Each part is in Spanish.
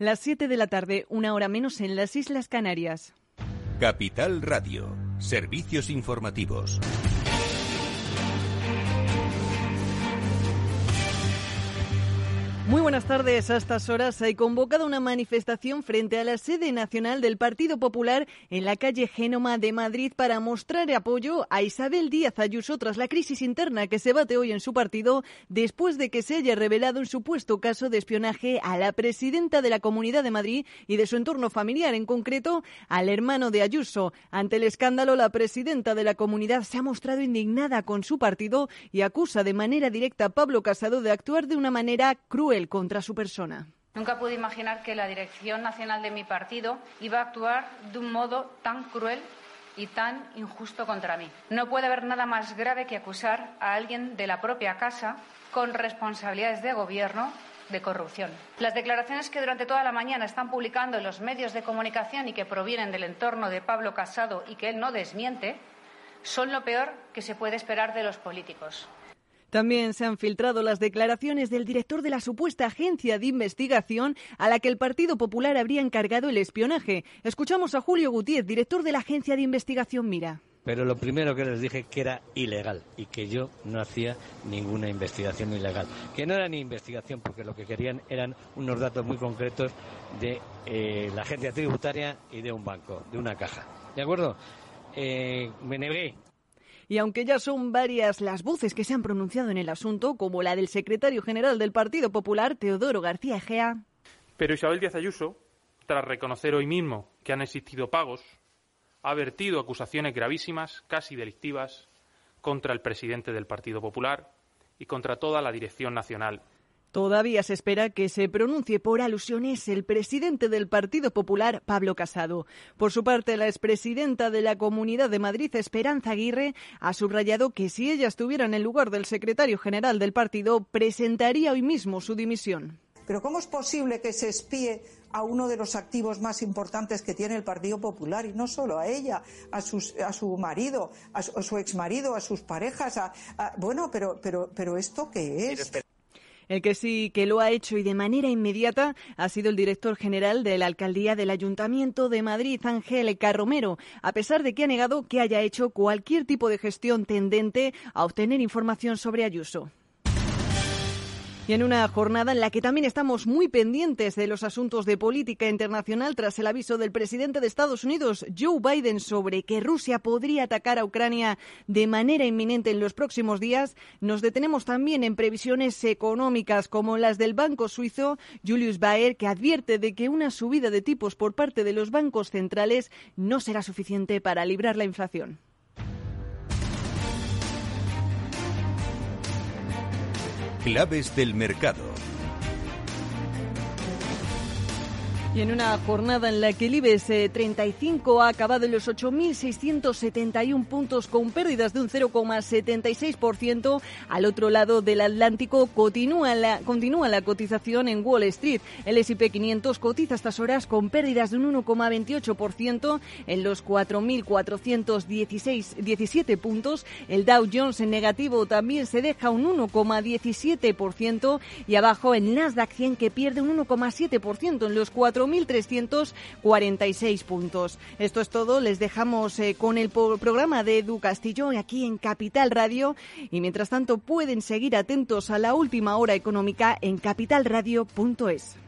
Las 7 de la tarde, una hora menos en las Islas Canarias. Capital Radio, servicios informativos. Muy buenas tardes. A estas horas hay convocado una manifestación frente a la sede nacional del Partido Popular en la calle Génoma de Madrid para mostrar apoyo a Isabel Díaz Ayuso tras la crisis interna que se bate hoy en su partido después de que se haya revelado un supuesto caso de espionaje a la presidenta de la Comunidad de Madrid y de su entorno familiar, en concreto al hermano de Ayuso. Ante el escándalo, la presidenta de la comunidad se ha mostrado indignada con su partido y acusa de manera directa a Pablo Casado de actuar de una manera cruel contra su persona. Nunca pude imaginar que la dirección nacional de mi partido iba a actuar de un modo tan cruel y tan injusto contra mí. No puede haber nada más grave que acusar a alguien de la propia casa con responsabilidades de gobierno de corrupción. Las declaraciones que durante toda la mañana están publicando en los medios de comunicación y que provienen del entorno de Pablo Casado y que él no desmiente son lo peor que se puede esperar de los políticos. También se han filtrado las declaraciones del director de la supuesta agencia de investigación a la que el Partido Popular habría encargado el espionaje. Escuchamos a Julio Gutiérrez, director de la agencia de investigación Mira. Pero lo primero que les dije que era ilegal y que yo no hacía ninguna investigación ilegal. Que no era ni investigación porque lo que querían eran unos datos muy concretos de eh, la agencia tributaria y de un banco, de una caja. ¿De acuerdo? Eh, me negué y aunque ya son varias las voces que se han pronunciado en el asunto, como la del secretario general del Partido Popular, Teodoro García Egea. Pero Isabel Díaz Ayuso, tras reconocer hoy mismo que han existido pagos, ha vertido acusaciones gravísimas, casi delictivas, contra el presidente del Partido Popular y contra toda la dirección nacional Todavía se espera que se pronuncie por alusiones el presidente del Partido Popular, Pablo Casado. Por su parte, la expresidenta de la Comunidad de Madrid, Esperanza Aguirre, ha subrayado que si ella estuviera en el lugar del secretario general del partido, presentaría hoy mismo su dimisión. Pero ¿cómo es posible que se espíe a uno de los activos más importantes que tiene el Partido Popular y no solo a ella, a, a su marido, a su, ex exmarido, a sus parejas, bueno, pero, pero, pero esto qué es? El que sí que lo ha hecho y de manera inmediata ha sido el director general de la alcaldía del Ayuntamiento de Madrid, Ángel Carromero, a pesar de que ha negado que haya hecho cualquier tipo de gestión tendente a obtener información sobre Ayuso. Y en una jornada en la que también estamos muy pendientes de los asuntos de política internacional tras el aviso del presidente de Estados Unidos, Joe Biden, sobre que Rusia podría atacar a Ucrania de manera inminente en los próximos días, nos detenemos también en previsiones económicas como las del banco suizo Julius Baer, que advierte de que una subida de tipos por parte de los bancos centrales no será suficiente para librar la inflación. Claves del mercado. Y en una jornada en la que el IBEX 35 ha acabado en los 8.671 puntos con pérdidas de un 0,76%, al otro lado del Atlántico continúa la, continúa la cotización en Wall Street. El S&P 500 cotiza estas horas con pérdidas de un 1,28% en los 4.417 puntos. El Dow Jones en negativo también se deja un 1,17% y abajo el Nasdaq 100 que pierde un 1,7% en los 4 4.346 puntos. Esto es todo. Les dejamos eh, con el programa de Edu Castillo aquí en Capital Radio. Y mientras tanto, pueden seguir atentos a la última hora económica en capitalradio.es.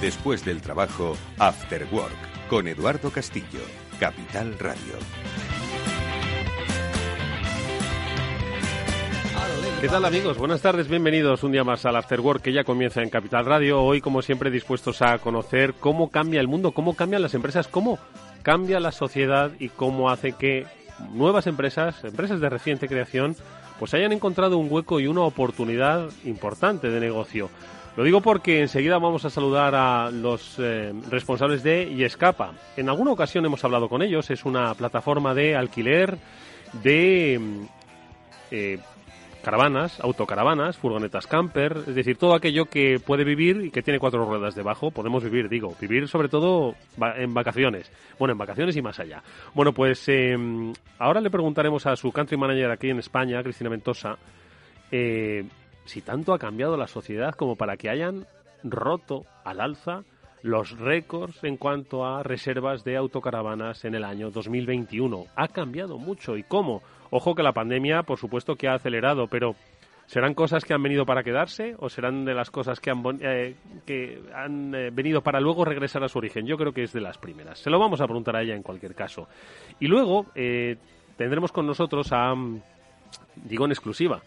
Después del trabajo, After Work, con Eduardo Castillo, Capital Radio. ¿Qué tal amigos? Buenas tardes, bienvenidos un día más al After Work que ya comienza en Capital Radio. Hoy, como siempre, dispuestos a conocer cómo cambia el mundo, cómo cambian las empresas, cómo cambia la sociedad y cómo hace que nuevas empresas, empresas de reciente creación, pues hayan encontrado un hueco y una oportunidad importante de negocio. Lo digo porque enseguida vamos a saludar a los eh, responsables de Yescapa. En alguna ocasión hemos hablado con ellos, es una plataforma de alquiler de mm, eh, caravanas, autocaravanas, furgonetas camper, es decir, todo aquello que puede vivir y que tiene cuatro ruedas debajo, podemos vivir, digo, vivir sobre todo en vacaciones, bueno, en vacaciones y más allá. Bueno, pues em, ahora le preguntaremos a su country manager aquí en España, Cristina Ventosa, eh, si tanto ha cambiado la sociedad como para que hayan roto al alza los récords en cuanto a reservas de autocaravanas en el año 2021. Ha cambiado mucho y cómo. Ojo que la pandemia, por supuesto, que ha acelerado, pero ¿serán cosas que han venido para quedarse o serán de las cosas que han, eh, que han eh, venido para luego regresar a su origen? Yo creo que es de las primeras. Se lo vamos a preguntar a ella en cualquier caso. Y luego eh, tendremos con nosotros a, digo en exclusiva,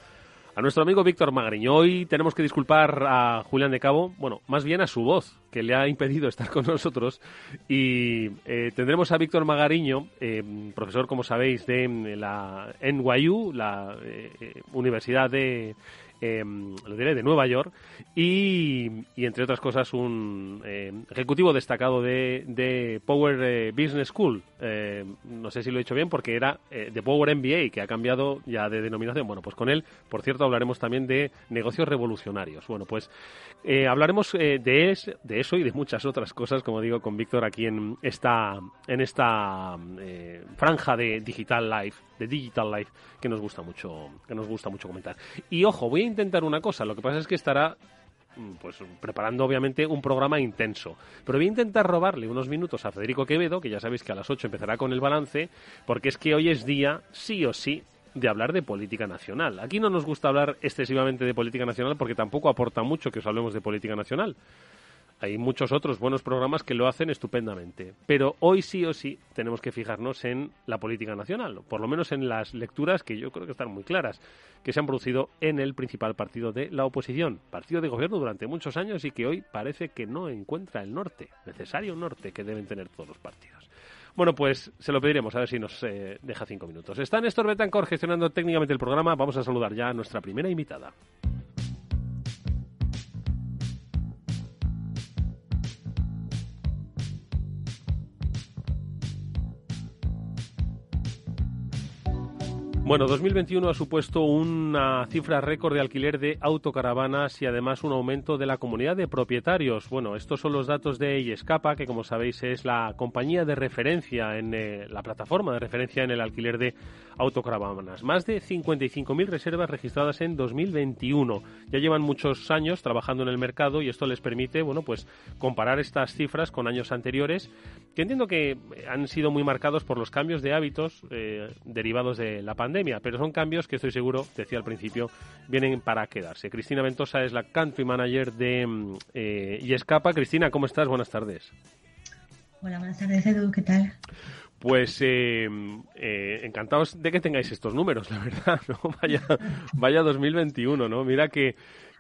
a nuestro amigo Víctor Magariño. Hoy tenemos que disculpar a Julián de Cabo, bueno, más bien a su voz, que le ha impedido estar con nosotros. Y eh, tendremos a Víctor Magariño, eh, profesor, como sabéis, de la NYU, la eh, Universidad de eh, lo diré, de Nueva York, y, entre otras cosas un eh, ejecutivo destacado de, de Power eh, Business School. Eh, no sé si lo he dicho bien porque era de Power MBA, que ha cambiado ya de denominación. Bueno, pues con él, por cierto, hablaremos también de negocios revolucionarios. Bueno, pues hablaremos de, es, de eso y de muchas otras cosas, como digo, con Víctor aquí en esta, en esta franja de Digital Life, de Digital Life, que nos gusta mucho, que nos gusta mucho comentar. Y ojo, voy a intentar una cosa. Lo que pasa es que estará mm, pues preparando obviamente un programa intenso. Pero voy a intentar robarle unos minutos a Federico Quevedo, que ya sabéis que a las 8 empezará con el balance, porque es que hoy es día, sí o sí, de hablar de política nacional. Aquí no nos gusta hablar excesivamente de política nacional porque tampoco aporta mucho que os hablemos de política nacional. Hay muchos otros buenos programas que lo hacen estupendamente. Pero hoy sí o sí tenemos que fijarnos en la política nacional, por lo menos en las lecturas que yo creo que están muy claras, que se han producido en el principal partido de la oposición, partido de gobierno durante muchos años y que hoy parece que no encuentra el norte, necesario norte que deben tener todos los partidos. Bueno, pues se lo pediremos, a ver si nos eh, deja cinco minutos. Está Néstor Betancor gestionando técnicamente el programa. Vamos a saludar ya a nuestra primera invitada. Bueno, 2021 ha supuesto una cifra récord de alquiler de autocaravanas y además un aumento de la comunidad de propietarios. Bueno, estos son los datos de Iescapa, que como sabéis es la compañía de referencia en eh, la plataforma de referencia en el alquiler de autocaravanas. Más de 55.000 reservas registradas en 2021. Ya llevan muchos años trabajando en el mercado y esto les permite, bueno, pues comparar estas cifras con años anteriores, que entiendo que han sido muy marcados por los cambios de hábitos eh, derivados de la pandemia pero son cambios que estoy seguro, decía al principio, vienen para quedarse. Cristina Ventosa es la country manager de mm, eh, Y Escapa. Cristina, ¿cómo estás? Buenas tardes. Hola, buenas tardes, Edu, ¿qué tal? Pues eh, eh, encantados de que tengáis estos números, la verdad, ¿no? Vaya, vaya 2021, ¿no? Mira que,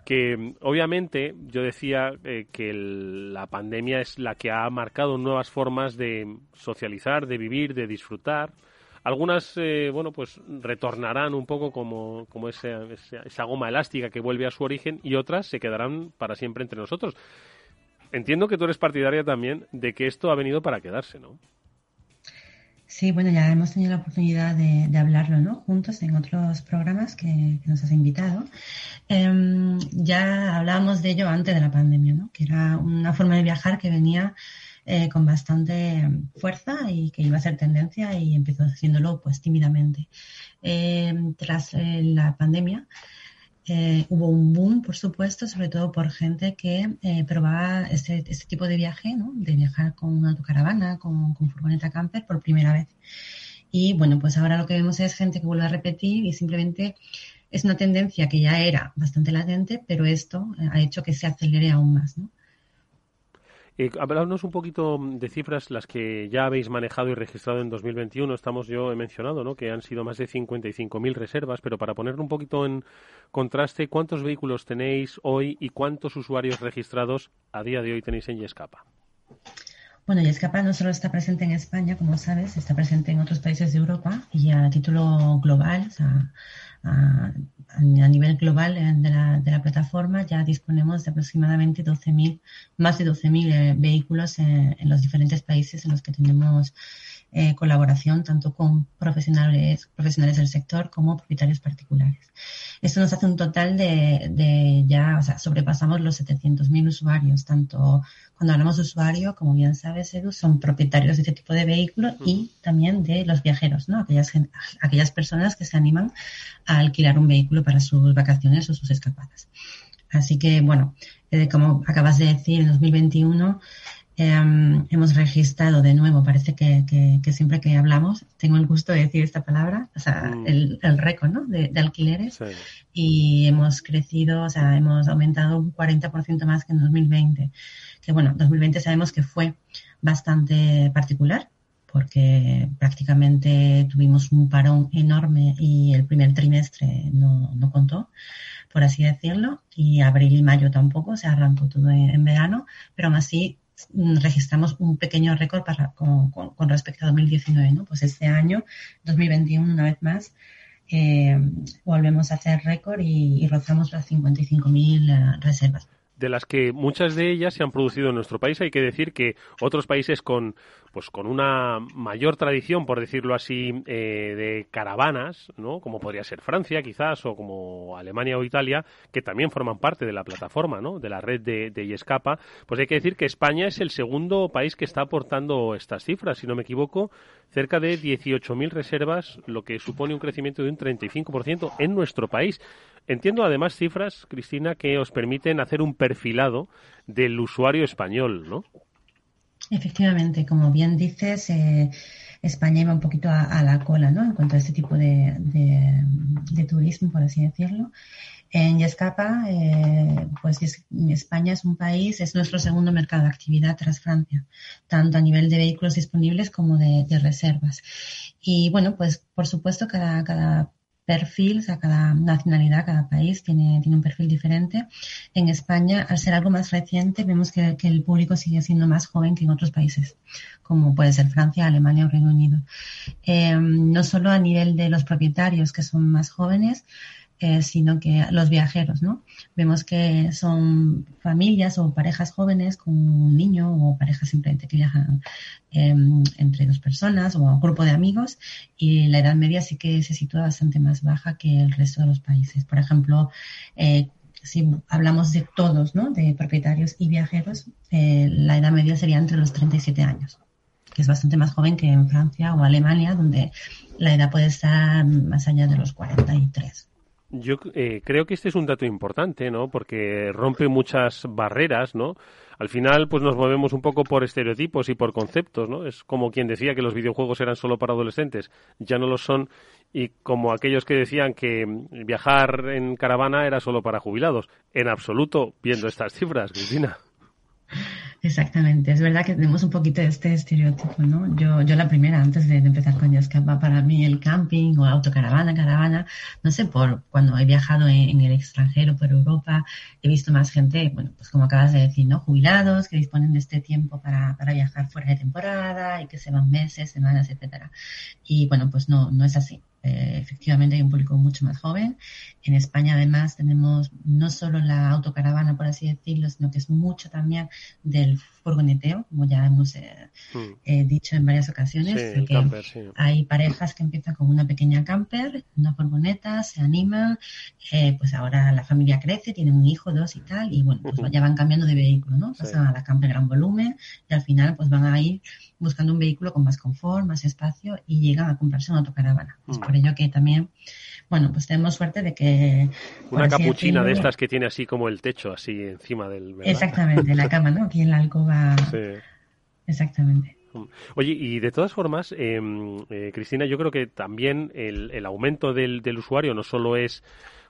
que obviamente yo decía que la pandemia es la que ha marcado nuevas formas de socializar, de vivir, de disfrutar, algunas, eh, bueno, pues retornarán un poco como, como esa, esa, goma elástica que vuelve a su origen y otras se quedarán para siempre entre nosotros. Entiendo que tú eres partidaria también de que esto ha venido para quedarse, ¿no? Sí, bueno, ya hemos tenido la oportunidad de, hablarlo, ¿no? Juntos en otros programas que, nos has invitado. Em, ya hablábamos de ello antes de la pandemia, ¿no? Que era una forma de viajar que venía eh, con bastante fuerza y que iba a ser tendencia y empezó haciéndolo pues tímidamente. Em, tras eh, la pandemia, eh, hubo un boom, por supuesto, sobre todo por gente que eh, probaba este, este, tipo de viaje, ¿no? de viajar con una autocaravana, con, con furgoneta camper por primera vez. Y bueno, pues ahora lo que vemos es gente que vuelve a repetir y simplemente es una tendencia que ya era bastante latente, pero esto eh, ha hecho que se acelere aún más. ¿no? Eh, un poquito de cifras, las que ya habéis manejado y registrado en 2021. Estamos, yo he mencionado, ¿no? que han sido más de 55.000 reservas, pero para poner un poquito en contraste, ¿cuántos vehículos tenéis hoy y cuántos usuarios registrados a día de hoy tenéis en Yescapa? Bueno, Yescapa no solo está presente en España, como sabes, está presente en otros países de Europa y a título global, o sea, a, a nivel global eh, de la, de la, plataforma ya disponemos de aproximadamente 12.000, más de 12.000 eh, vehículos en, en, los diferentes países en los que tenemos eh, colaboración tanto con profesionales, profesionales del sector como propietarios particulares. Esto nos hace un total de, de ya, o sea, sobrepasamos los 700.000 usuarios, tanto cuando hablamos de usuario, como bien sabes, Edu, son propietarios de este tipo de vehículos y también de los viajeros, ¿no? Aquellas, aquellas personas que se animan a alquilar un vehículo para sus vacaciones o sus escapadas. Así que, bueno, eh, como acabas de decir, en 2021 Em, hemos registrado de nuevo, parece que, siempre que hablamos, tengo el gusto de decir esta palabra, o sea, mm. el, récord ¿no? de, alquileres y hemos crecido, o sea, hemos aumentado un 40% más que en 2020. Que bueno, 2020 sabemos que fue bastante particular porque prácticamente tuvimos un parón enorme y el primer trimestre no, no contó por así decirlo, y abril y mayo tampoco, se arrancó todo en verano, pero aún así registramos un pequeño récord para, con, respecto a 2019. ¿no? Pues este año, 2021, una vez más, eh, volvemos a hacer récord y, y rozamos las 55.000 eh, reservas de las que muchas de ellas se han producido en nuestro país. Hay que decir que otros países con pues con una mayor tradición, por decirlo así, eh, de caravanas, ¿no? Como podría ser Francia, quizás, o como Alemania o Italia, que también forman parte de la plataforma, ¿no? De la red de, de Yescapa. Pues hay que decir que España es el segundo país que está aportando estas cifras, si no me equivoco, cerca de 18.000 reservas, lo que supone un crecimiento de un 35% en nuestro país. Entiendo además cifras, Cristina, que os permiten hacer un perfilado del usuario español, ¿no? Efectivamente, como bien dices, eh, España iba un poquito a, la cola, ¿no? En cuanto a este tipo de, turismo, por así decirlo. En Yescapa, eh, pues España es un país, es nuestro segundo mercado de actividad tras Francia, tanto a nivel de vehículos disponibles como de, reservas. Y bueno, pues por supuesto cada perfil, o sea, cada nacionalidad, cada país tiene, tiene un perfil diferente. En España, al ser algo más reciente, vemos que, el público sigue siendo más joven que en otros países, como puede ser Francia, Alemania o Reino Unido. Eh, no solo a nivel de los propietarios, que son más jóvenes, eh, sino que los viajeros, ¿no? Vemos que son familias o parejas jóvenes con un niño o parejas simplemente que viajan em, entre dos personas o un grupo de amigos y la edad media sí que se sitúa bastante más baja que el resto de los países. Por ejemplo, eh, si hablamos de todos, ¿no? De propietarios y viajeros, eh, la edad media sería entre los 37 años que es bastante más joven que en Francia o Alemania, donde la edad puede estar más allá de los 43. Yo eh, creo que este es un dato importante, ¿no? Porque rompe muchas barreras, ¿no? Al final, pues nos movemos un poco por estereotipos y por conceptos, ¿no? Es como quien decía que los videojuegos eran solo para adolescentes, ya no lo son, y como aquellos que decían que viajar en caravana era solo para jubilados. En absoluto, viendo estas cifras, Cristina. Exactamente, es verdad que tenemos un poquito de este estereotipo, ¿no? Yo, yo la primera, antes de, empezar con Yascapa, para mí el camping o autocaravana, caravana, no sé, por cuando he viajado en, el extranjero, por Europa, he visto más gente, bueno, pues como acabas de decir, ¿no? Jubilados que disponen de este tiempo para, para viajar fuera de temporada y que se van meses, semanas, etcétera. Y bueno, pues no, no es así. Eh, efectivamente hay un público mucho más joven. En España además tenemos no solo la autocaravana, por así decirlo, sino que es mucho también del furgoneteo, como ya hemos eh, hmm. eh, dicho en varias ocasiones. Hay parejas que empiezan con una pequeña camper, una furgoneta, se animan, eh, pues ahora la familia crece, tienen un hijo, dos y tal, y bueno, pues ya van cambiando de vehículo, ¿no? Pasan a la camper gran volumen y al final pues van a ir buscando un vehículo con más confort, más espacio y llegan a comprarse una autocaravana. Es hmm. por ello que también bueno, pues tenemos suerte de que... Una capuchina de estas que tiene así como el techo, así encima del... Exactamente, la cama, ¿no? Aquí en la alcoba. Sí. Exactamente. Oye, y de todas formas, em, eh, Cristina, yo creo que también el, el aumento del, del, usuario no solo es,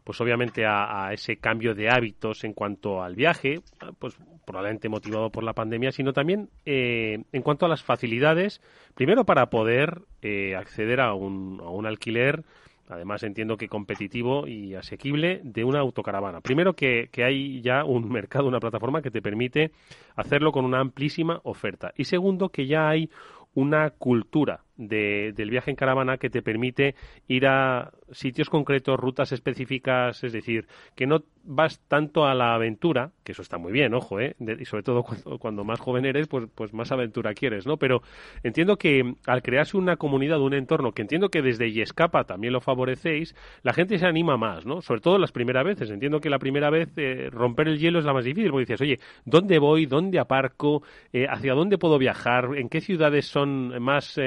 pues obviamente, a, ese cambio de hábitos en cuanto al viaje, pues probablemente motivado por la pandemia, sino también eh, en cuanto a las facilidades, primero para poder eh, acceder a un, a un alquiler además entiendo que competitivo y asequible, de una autocaravana. Primero que, que, hay ya un mercado, una plataforma que te permite hacerlo con una amplísima oferta. Y segundo, que ya hay una cultura de, del viaje en caravana que te permite ir a sitios concretos, rutas específicas, es decir, que no vas tanto a la aventura, que eso está muy bien, ojo, ¿eh? y sobre todo cuando, más joven eres, pues, pues más aventura quieres, ¿no? Pero entiendo que al crearse una comunidad, un entorno, que entiendo que desde Yescapa también lo favorecéis, la gente se anima más, ¿no? Sobre todo las primeras veces. Entiendo que la primera vez eh, romper el hielo es la más difícil, porque dices, oye, ¿dónde voy? ¿Dónde aparco? Eh, ¿Hacia dónde puedo viajar? ¿En qué ciudades son más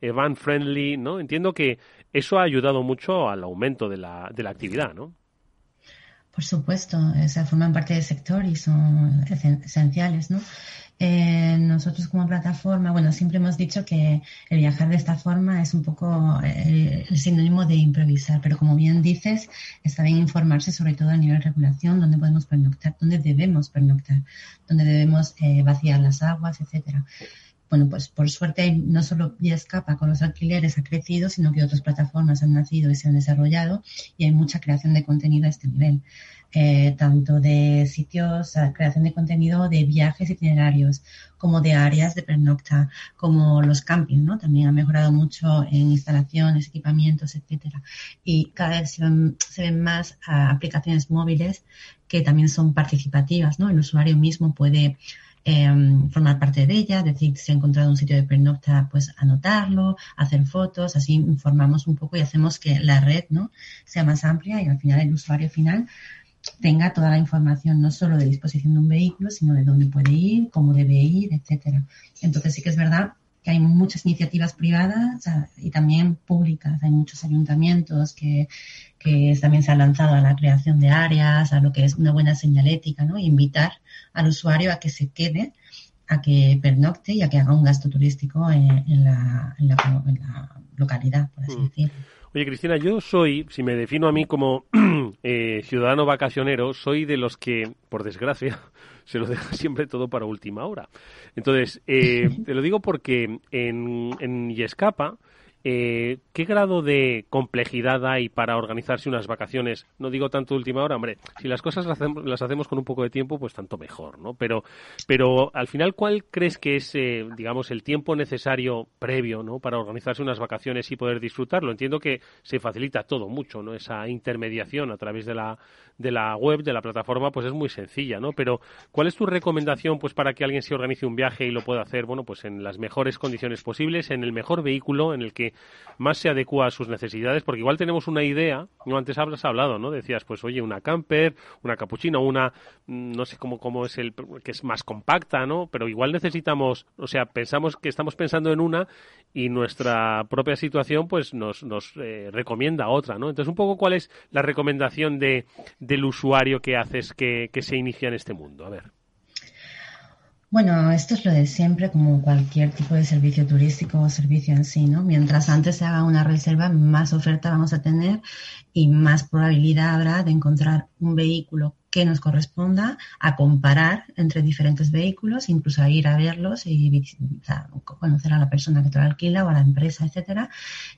van friendly, ¿no? Entiendo que eso ha ayudado mucho al aumento de la, de la actividad, ¿no? Por supuesto, o sea, forman parte del sector y son esenciales, ¿no? Eh, nosotros como plataforma, bueno, siempre hemos dicho que el viajar de esta forma es un poco eh, el sinónimo de improvisar, pero como bien dices, está bien informarse sobre todo a nivel de regulación, dónde podemos pernoctar, dónde debemos pernoctar, dónde debemos eh, vaciar las aguas, etcétera bueno, pues por suerte no solo Escapa con los alquileres ha crecido, sino que otras plataformas han nacido y se han desarrollado y hay mucha creación de contenido a este nivel. Eh, tanto de sitios, creación de contenido de viajes itinerarios, como de áreas de pernocta, como los campings, ¿no? También ha mejorado mucho en instalaciones, equipamientos, etcétera. Y cada vez se ven, más ah, aplicaciones móviles que también son participativas, ¿no? El usuario mismo puede Em, formar parte de ella, decir, si ha encontrado un sitio de pernocta, pues anotarlo, hacer fotos, así informamos un poco y hacemos que la red ¿no? sea más amplia y al final el usuario final tenga toda la información no solo de disposición de un vehículo, sino de dónde puede ir, cómo debe ir, etcétera. Entonces sí que es verdad que hay muchas iniciativas privadas y también públicas. Hay muchos ayuntamientos que, que, también se han lanzado a la creación de áreas, a lo que es una buena señalética, ¿no? invitar al usuario a que se quede, a que pernocte y a que haga un gasto turístico en, la, en, la, localidad, por así mm. decirlo. Oye, Cristina, yo soy, si me defino a mí como eh, ciudadano vacacionero, soy de los que, por desgracia, se lo deja siempre todo para última hora. Entonces, eh, te lo digo porque en, en Yescapa eh, ¿qué grado de complejidad hay para organizarse unas vacaciones? No digo tanto última hora, hombre, si las cosas las hacemos, con un poco de tiempo, pues tanto mejor, ¿no? Pero, pero al final, ¿cuál crees que es, eh, digamos, el tiempo necesario previo, ¿no? Para organizarse unas vacaciones y poder disfrutarlo. Entiendo que se facilita todo mucho, ¿no? Esa intermediación a través de la, de la web, de la plataforma, pues es muy sencilla, ¿no? Pero, ¿cuál es tu recomendación, pues, para que alguien se organice un viaje y lo pueda hacer, bueno, pues en las mejores condiciones posibles, en el mejor vehículo, en el que más se adecua a sus necesidades, porque igual tenemos una idea, no antes has hablado, ¿no? Decías, pues oye, una camper, una capuchina, una, mm, no sé cómo, cómo es el, que es más compacta, ¿no? Pero igual necesitamos, o sea, pensamos que estamos pensando en una y nuestra propia situación, pues nos, nos eh, recomienda otra, ¿no? Entonces, un poco cuál es la recomendación de, del usuario que haces que, que se inicia en este mundo. A ver. Bueno, esto es lo de siempre, como cualquier tipo de servicio turístico o servicio en sí, ¿no? Mientras antes se haga una reserva, más oferta vamos a tener y más probabilidad habrá de encontrar un vehículo que nos corresponda a comparar entre diferentes vehículos, incluso a ir a verlos y conocer a la persona que te lo alquila o a la empresa, etcétera,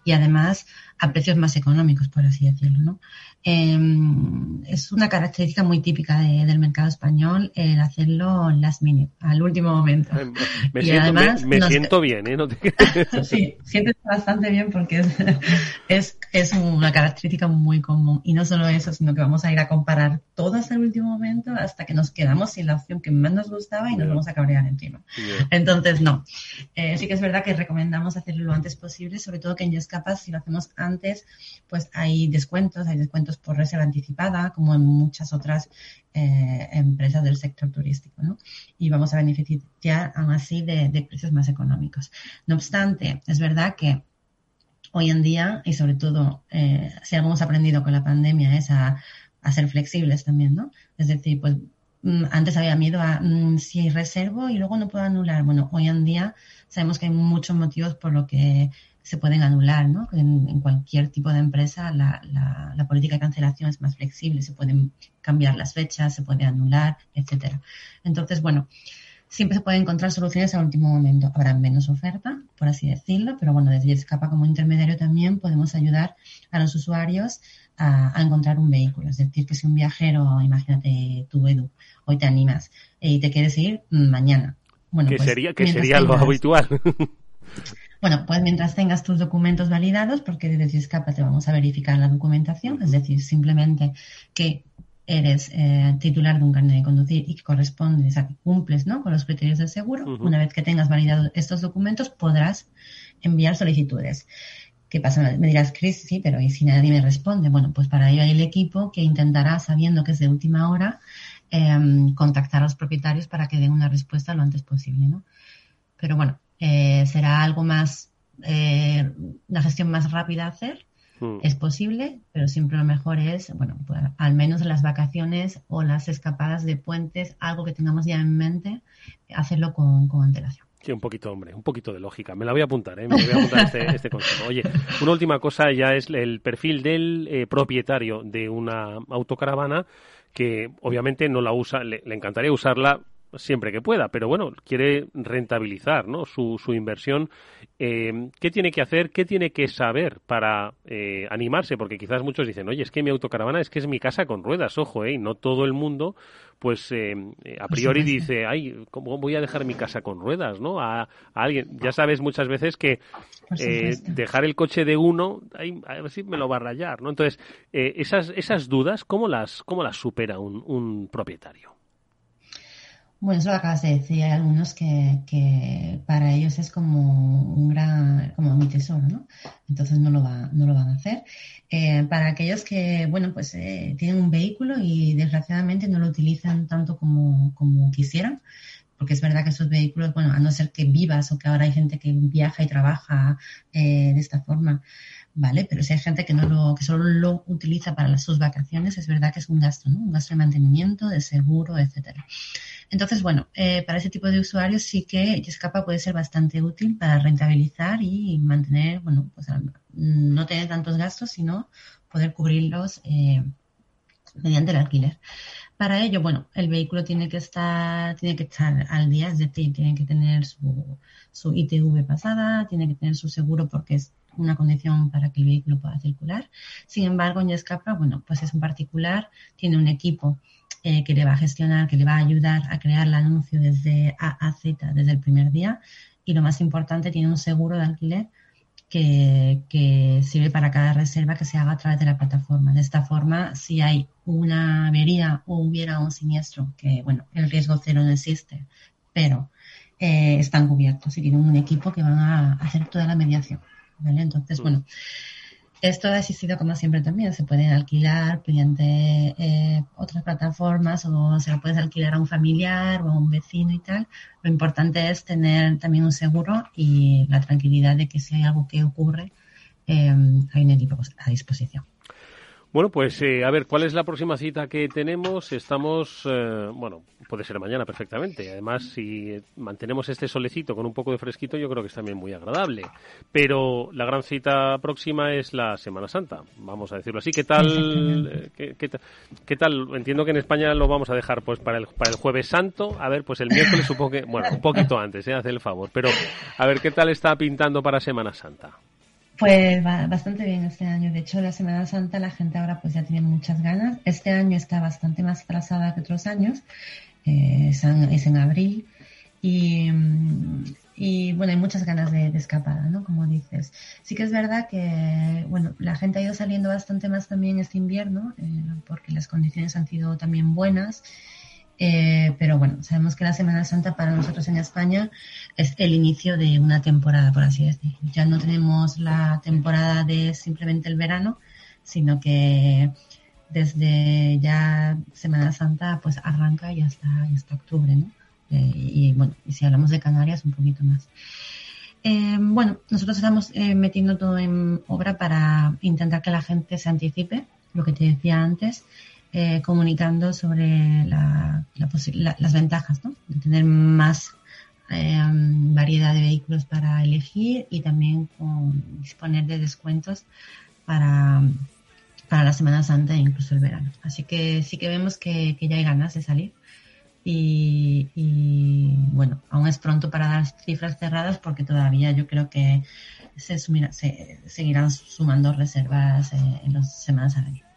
y además a precios más económicos, por así decirlo. ¿no? Em, es una característica muy típica del mercado español el hacerlo last minute, al último momento. Me, siento, bien, ¿eh? sí, sientes bastante bien porque es, es, una característica muy común. Y no solo eso, sino que vamos a ir a comparar todo hasta el último momento hasta que nos quedamos sin la opción que más nos gustaba y nos vamos a cabrear encima. Entonces, no. Eh, sí que es verdad que recomendamos hacerlo lo antes posible, sobre todo que en Yescapas, si lo hacemos antes, pues hay descuentos, hay descuentos por reserva anticipada, como en muchas otras eh, empresas del sector turístico, ¿no? Y vamos a beneficiar aún así de, precios más económicos. No obstante, es verdad que hoy en día, y sobre todo, eh, si algo hemos aprendido con la pandemia es a, ser flexibles también, ¿no? Es decir, pues mm, antes había miedo a mm, si reservo y luego no puedo anular. Bueno, hoy en día sabemos que hay muchos motivos por lo que se pueden anular, ¿no? En, cualquier tipo de empresa la, la, política de cancelación es más flexible, se pueden cambiar las fechas, se puede anular, etcétera. Entonces, bueno, siempre se pueden encontrar soluciones al último momento. Habrá menos oferta, por así decirlo, pero bueno, desde Escapa como intermediario también podemos ayudar a los usuarios a, encontrar un vehículo. Es decir, que si un viajero, imagínate tú, Edu, hoy te animas y te quieres ir mañana. Bueno, que pues sería, que sería algo habitual. Bueno, pues mientras tengas tus documentos validados, porque desde Escapa te vamos a verificar la documentación, es decir, simplemente que eres eh, titular de un carnet de conducir y que correspondes a que cumples ¿no? con los criterios del seguro, una vez que tengas validados estos documentos podrás enviar solicitudes. ¿Qué pasa? Me dirás, Chris, sí, pero ¿y si nadie me responde? Bueno, pues para ello hay el equipo que intentará, sabiendo que es de última hora, em, contactar a los propietarios para que den una respuesta lo antes posible, ¿no? Pero bueno, eh, será algo más, eh, una gestión más rápida a hacer. Hmm. Es posible, pero siempre lo mejor es, bueno, pues, al menos las vacaciones o las escapadas de puentes, algo que tengamos ya en mente, hacerlo con, antelación. Sí, un poquito, hombre, un poquito de lógica. Me la voy a apuntar, ¿eh? Me voy a apuntar este, este consejo. Oye, una última cosa ya es el perfil del eh, propietario de una autocaravana que obviamente no la usa, le encantaría usarla siempre que pueda, pero bueno, quiere rentabilizar ¿no? su, su inversión. Eh, ¿Qué tiene que hacer? ¿Qué tiene que saber para eh, animarse? Porque quizás muchos dicen, oye, es que mi autocaravana es que es mi casa con ruedas, ojo, ¿eh? no todo el mundo, pues eh, a priori dice, ay, ¿cómo voy a dejar mi casa con ruedas? ¿no? A, alguien, ya sabes muchas veces que dejar el coche de uno, a ver si me lo va a rayar, ¿no? Entonces, esas, esas dudas, ¿cómo las, cómo las supera un, un propietario? Bueno, eso lo acabas de decir. Hay algunos que, que para ellos es como un gran, como mi tesoro, ¿no? Entonces no lo, va, no lo van a hacer. Eh, para aquellos que, bueno, pues eh, tienen un vehículo y desgraciadamente no lo utilizan tanto como, como quisieran, porque es verdad que esos vehículos, bueno, a no ser que vivas o que ahora hay gente que viaja y trabaja eh, de esta forma, ¿vale? Pero si hay gente que no lo, que solo lo utiliza para sus vacaciones, es verdad que es un gasto, ¿no? Un gasto de mantenimiento, de seguro, etcétera. Entonces, bueno, eh, para ese tipo de usuarios sí que Yescapa puede ser bastante útil para rentabilizar y mantener, bueno, pues no tener tantos gastos, sino poder cubrirlos eh, mediante el alquiler. Para ello, bueno, el vehículo tiene que estar, tiene que estar al día, es decir, tiene que tener su, su ITV pasada, tiene que tener su seguro porque es una condición para que el vehículo pueda circular. Sin embargo, en Yescapa, bueno, pues es un particular, tiene un equipo eh, que le va a gestionar, que le va a ayudar a crear el anuncio desde A a Z, desde el primer día. Y lo más importante, tiene un seguro de alquiler que, que, sirve para cada reserva que se haga a través de la plataforma. De esta forma, si hay una avería o hubiera un siniestro, que bueno, el riesgo cero no existe, pero eh, están cubiertos y tienen un equipo que van a hacer toda la mediación. ¿vale? Entonces, bueno, esto ha existido como siempre también, se puede alquilar mediante eh, otras plataformas o se lo puedes alquilar a un familiar o a un vecino y tal. Lo importante es tener también un seguro y la tranquilidad de que si hay algo que ocurre, eh, hay un equipo a disposición. Bueno, pues eh, a ver, ¿cuál es la próxima cita que tenemos? Estamos, eh, bueno, puede ser mañana perfectamente. Además, si mantenemos este solecito con un poco de fresquito, yo creo que es también muy agradable. Pero la gran cita próxima es la Semana Santa, vamos a decirlo así. ¿Qué tal? Eh, qué, tal? Entiendo que en España lo vamos a dejar pues para el, para el Jueves Santo. A ver, pues el miércoles supongo que, bueno, un poquito antes, ¿eh? Hace el favor. Pero, a ver, ¿qué tal está pintando para Semana Santa? Pues bastante bien este año. De hecho, la Semana Santa la gente ahora pues ya tiene muchas ganas. Este año está bastante más atrasada que otros años. Eh, es, en, abril. Y, y, bueno, hay muchas ganas de, escapada, ¿no? Como dices. Sí que es verdad que, bueno, la gente ha ido saliendo bastante más también este invierno, eh, porque las condiciones han sido también buenas. Eh, pero bueno, sabemos que la Semana Santa para nosotros en España es el inicio de una temporada, por así decirlo. Ya no tenemos la temporada de simplemente el verano, sino que desde ya Semana Santa pues arranca y hasta, hasta octubre, ¿no? Eh, y bueno, y si hablamos de Canarias, un poquito más. Eh, bueno, nosotros estamos metiendo todo en obra para intentar que la gente se anticipe, lo que te decía antes, eh, comunicando sobre las ventajas de tener más eh, variedad de vehículos para elegir y también disponer de descuentos para, para la Semana Santa e incluso el verano. Así que sí que vemos que, ya hay ganas de salir. Y, bueno, aún es pronto para dar cifras cerradas porque todavía yo creo que se, se seguirán sumando reservas eh, en las semanas a venir.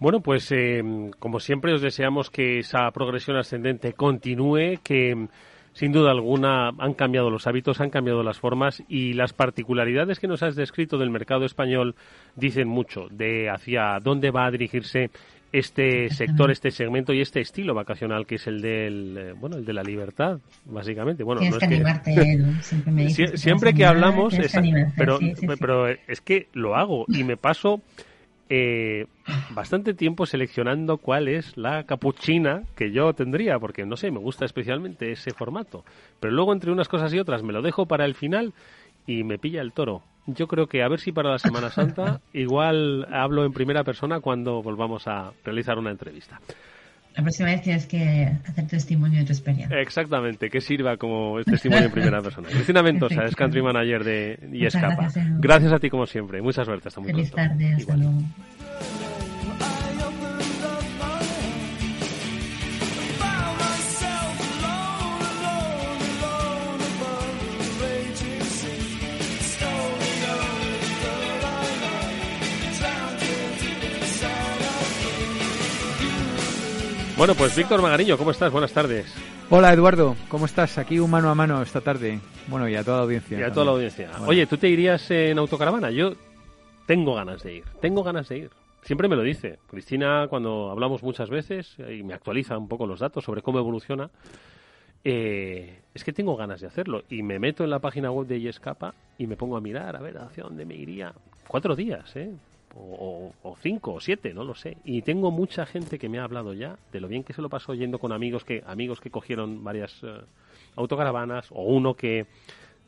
Bueno, pues eh, como siempre os deseamos que esa progresión ascendente continúe, que sin duda alguna han cambiado los hábitos, han cambiado las formas y las particularidades que nos has descrito del mercado español dicen mucho de hacia dónde va a dirigirse este sector, este segmento y este estilo vacacional que es el del eh, bueno el de la libertad básicamente. Bueno no es que, siempre, que hablamos pero pero es que lo hago y me paso eh, bastante tiempo seleccionando cuál es la capuchina que yo tendría, porque no sé, me gusta especialmente ese formato. Pero luego entre unas cosas y otras me lo dejo para el final y me pilla el toro. Yo creo que a ver si para la Semana Santa igual hablo en primera persona cuando volvamos a realizar una entrevista. La próxima vez tienes que hacer testimonio de tu experiencia. Exactamente, que sirva como testimonio en primera persona. Cristina Ventosa es country manager de Y Escapa. Gracias, a ti como siempre. Mucha suerte. Hasta muy Feliz tarde. Hasta luego. Bueno, pues Víctor Magariño, ¿cómo estás? Buenas tardes. Hola Eduardo, ¿cómo estás? Aquí un mano a mano esta tarde. Bueno, y a toda la audiencia. Y a toda la audiencia. Oye, ¿tú te irías en autocaravana? Yo tengo ganas de ir, tengo ganas de ir. Siempre me lo dice. Cristina, cuando hablamos muchas veces, y me actualiza un poco los datos sobre cómo evoluciona, eh, es que tengo ganas de hacerlo. Y me meto en la página web de Yescapa y me pongo a mirar a ver hacia dónde me iría. Cuatro días, ¿eh? O, cinco o siete, no lo sé. Y tengo mucha gente que me ha hablado ya de lo bien que se lo pasó yendo con amigos que amigos que cogieron varias eh, autocaravanas o uno que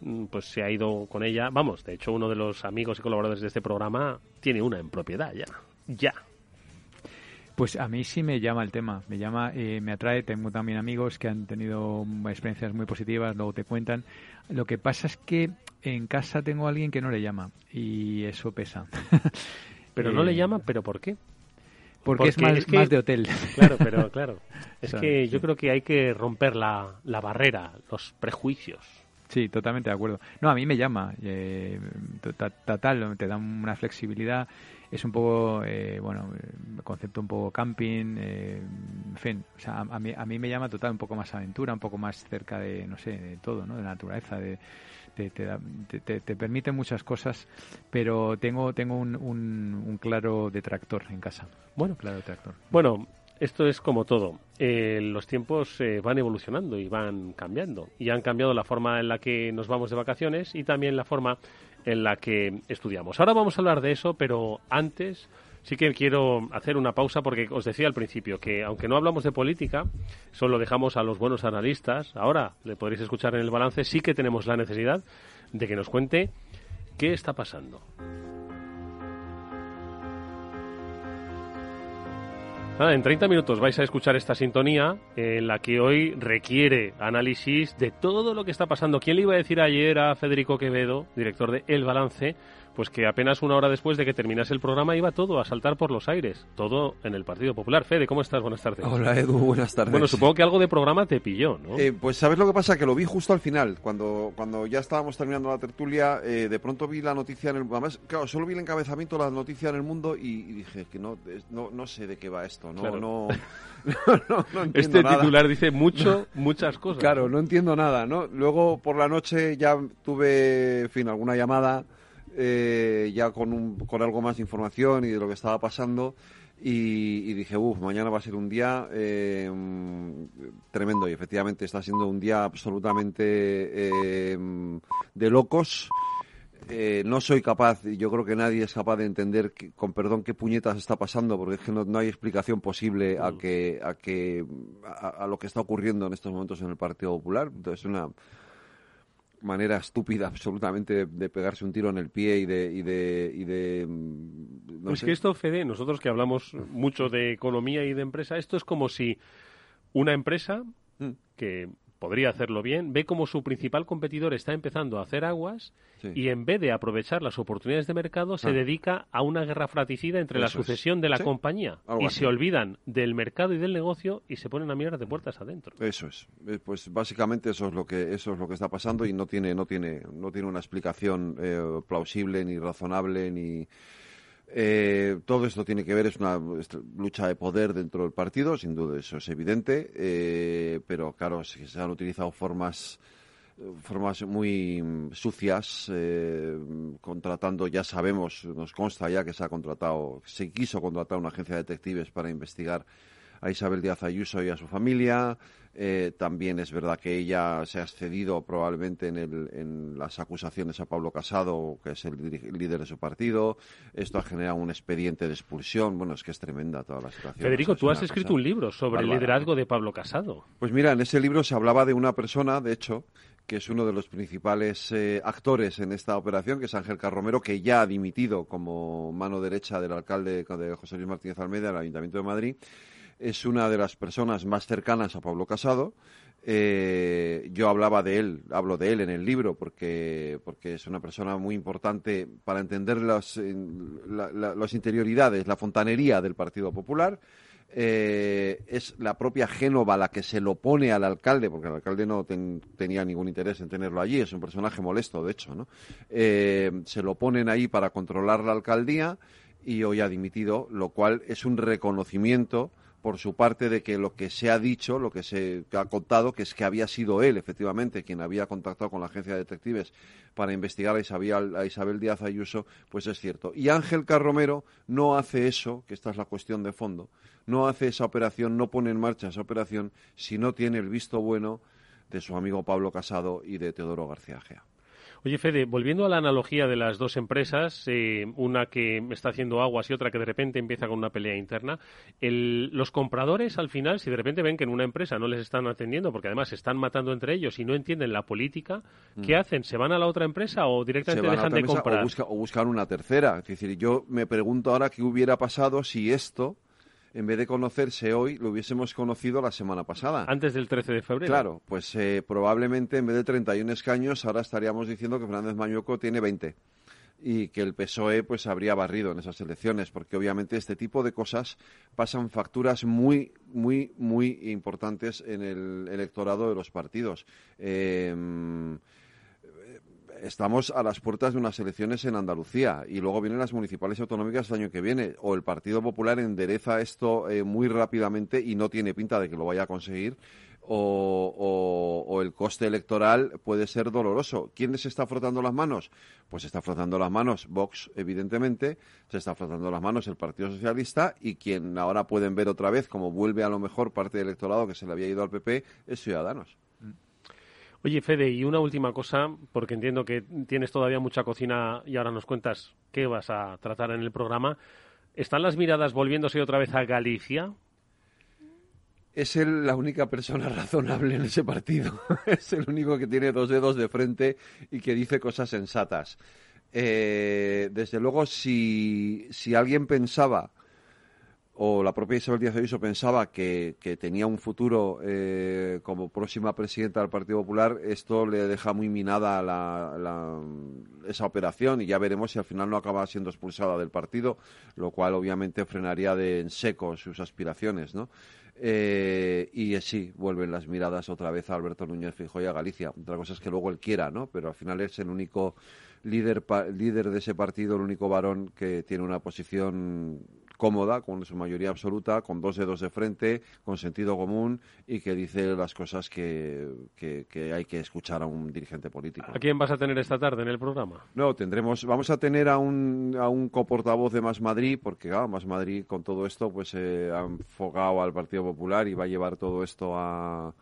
mm, pues se ha ido con ella. Vamos, de hecho uno de los amigos y colaboradores de este programa tiene una en propiedad ya. Ya. Pues a mí sí me llama el tema, me llama, eh, me atrae. Tengo también amigos que han tenido experiencias muy positivas, luego te cuentan. Lo que pasa es que en casa tengo a alguien que no le llama y eso pesa. Pero no le eh, llama, ¿pero por qué? Porque, es, más, más, de hotel. Claro, pero claro. Es que yo creo que hay que romper la, la barrera, los prejuicios. Sí, totalmente de acuerdo. No, a mí me llama. Eh, total, te da una flexibilidad. Es un poco, eh, bueno, concepto un poco camping, eh, en fin. O sea, a, mí, a mí me llama total un poco más aventura, un poco más cerca de, no sé, de todo, ¿no? De la naturaleza, de, te, te, te, permite muchas cosas, pero tengo, tengo un, un, claro detractor en casa. Bueno, claro detractor. Bueno, esto es como todo. Eh, los tiempos eh, van evolucionando y van cambiando. Y han cambiado la forma en la que nos vamos de vacaciones y también la forma en la que estudiamos. Ahora vamos a hablar de eso, pero antes sí que quiero hacer una pausa porque os decía al principio que aunque no hablamos de política, solo dejamos a los buenos analistas. Ahora le podréis escuchar en el balance, sí que tenemos la necesidad de que nos cuente qué está pasando. en 30 minutos vais a escuchar esta sintonía en la que hoy requiere análisis de todo lo que está pasando. ¿Quién le iba a decir ayer a Federico Quevedo, director de El Balance, pues que apenas una hora después de que terminase el programa iba todo a saltar por los aires, todo en el Partido Popular. Fede, ¿cómo estás? Buenas tardes. Hola Edu, buenas tardes. Bueno, supongo que algo de programa te pilló, ¿no? Eh, pues sabes lo que pasa, que lo vi justo al final, cuando, cuando ya estábamos terminando la tertulia, eh, de pronto vi la noticia en el... Además, claro, solo vi el encabezamiento de la noticia en el mundo y, dije que no, no, no sé de qué va esto, no, no, Este titular dice mucho, muchas cosas. Claro, no entiendo nada, ¿no? Luego por la noche ya tuve, en fin, alguna llamada eh, ya con, un, con algo más de información y de lo que estaba pasando. Y, dije, uff, mañana va a ser un día eh, tremendo. Y efectivamente está siendo un día absolutamente eh, de locos. no soy capaz, y yo creo que nadie es capaz de entender, con perdón, qué puñetas está pasando, porque es que no, hay explicación posible a mm. que a que a, lo que está ocurriendo en estos momentos en el Partido Popular. Entonces, una manera estúpida absolutamente de, pegarse un tiro en el pie y de... Y de, y de mm, no que esto, Fede, nosotros que hablamos mucho de economía y de empresa, esto es como si una empresa mm. que podría hacerlo bien, ve como su principal competidor está empezando a hacer aguas y en vez de aprovechar las oportunidades de mercado se ah. dedica a una guerra fraticida entre la sucesión de la compañía y se olvidan del mercado y del negocio y se ponen a mirar de puertas adentro. Eso es. Eh, pues básicamente eso es lo que eso es lo que está pasando y no tiene no tiene no tiene una explicación eh, plausible ni razonable ni eh, todo esto tiene que ver, es una lucha de poder dentro del partido, sin duda eso es evidente, eh, pero claro, se han utilizado formas formas muy sucias, eh, contratando, ya sabemos, nos consta ya que se ha contratado, se quiso contratar una agencia de detectives para investigar a Isabel Díaz Ayuso y a su familia. Eh, también es verdad que ella se ha excedido probablemente en, el, en, las acusaciones a Pablo Casado, que es el líder de su partido. Esto ha generado un expediente de expulsión. Bueno, es que es tremenda toda la situación. Federico, tú has escrito un libro sobre el liderazgo de Pablo Casado. Pues mira, en ese libro se hablaba de una persona, de hecho, que es uno de los principales eh, actores en esta operación, que es Ángel Carromero, que ya ha dimitido como mano derecha del alcalde de José Luis Martínez Almeida del Ayuntamiento de Madrid es una de las personas más cercanas a Pablo Casado. Eh, yo hablaba de él, hablo de él en el libro porque, porque es una persona muy importante para entender las, las interioridades, la fontanería del Partido Popular. Eh, es la propia Génova la que se lo pone al alcalde, porque el alcalde no tenía ningún interés en tenerlo allí, es un personaje molesto, de hecho, ¿no? Eh, se lo ponen ahí para controlar la alcaldía y hoy ha dimitido, lo cual es un reconocimiento por su parte de que lo que se ha dicho, lo que se ha contado, que es que había sido él, efectivamente, quien había contactado con la agencia de detectives para investigar a Isabel, a Isabel Díaz Ayuso, pues es cierto. Y Ángel Carromero no hace eso, que esta es la cuestión de fondo, no hace esa operación, no pone en marcha esa operación si no tiene el visto bueno de su amigo Pablo Casado y de Teodoro García Gea. Oye, Fede, volviendo a la analogía de las dos empresas, eh, una que está haciendo aguas y otra que de repente empieza con una pelea interna, los compradores al final, si de repente ven que en una empresa no les están atendiendo, porque además se están matando entre ellos y no entienden la política, ¿qué mm. hacen? ¿Se van a la otra empresa o directamente dejan de comprar? O, o buscan una tercera. Es decir, yo me pregunto ahora qué hubiera pasado si esto en vez de conocerse hoy, lo hubiésemos conocido la semana pasada. Antes del 13 de febrero. Claro, pues eh, probablemente en vez de 31 escaños, ahora estaríamos diciendo que Fernández Mañueco tiene 20 y que el PSOE pues habría barrido en esas elecciones, porque obviamente este tipo de cosas pasan facturas muy, muy, muy importantes en el electorado de los partidos. Eh, estamos a las puertas de unas elecciones en Andalucía y luego vienen las municipales autonómicas el año que viene. O el Partido Popular endereza esto eh, muy rápidamente y no tiene pinta de que lo vaya a conseguir. O, el coste electoral puede ser doloroso. ¿Quién se está frotando las manos? Pues se está frotando las manos Vox, evidentemente, se está frotando las manos el Partido Socialista y quien ahora pueden ver otra vez como vuelve a lo mejor parte del electorado que se le había ido al PP es Ciudadanos. Oye, Fede, y una última cosa, porque entiendo que tienes todavía mucha cocina y ahora nos cuentas qué vas a tratar en el programa. ¿Están las miradas volviéndose otra vez a Galicia? Es él la única persona razonable en ese partido. es el único que tiene dos dedos de frente y que dice cosas sensatas. Eh, desde luego, si, si alguien pensaba o la propia Isabel Díaz Ayuso pensaba que, tenía un futuro eh, como próxima presidenta del Partido Popular, esto le deja muy minada esa operación y ya veremos si al final no acaba siendo expulsada del partido, lo cual obviamente frenaría de en seco sus aspiraciones, ¿no? Eh, y sí, vuelven las miradas otra vez a Alberto Núñez Fijo y a Galicia. Otra cosa es que luego él quiera, ¿no? Pero al final es el único líder, líder de ese partido, el único varón que tiene una posición cómoda, con su mayoría absoluta, con dos dedos de frente, con sentido común y que dice las cosas que, que, hay que escuchar a un dirigente político. ¿A quién vas a tener esta tarde en el programa? No, tendremos, vamos a tener a un, a un coportavoz de Más Madrid, porque Más Madrid con todo esto pues eh, ha enfocado al Partido Popular y va a llevar todo esto a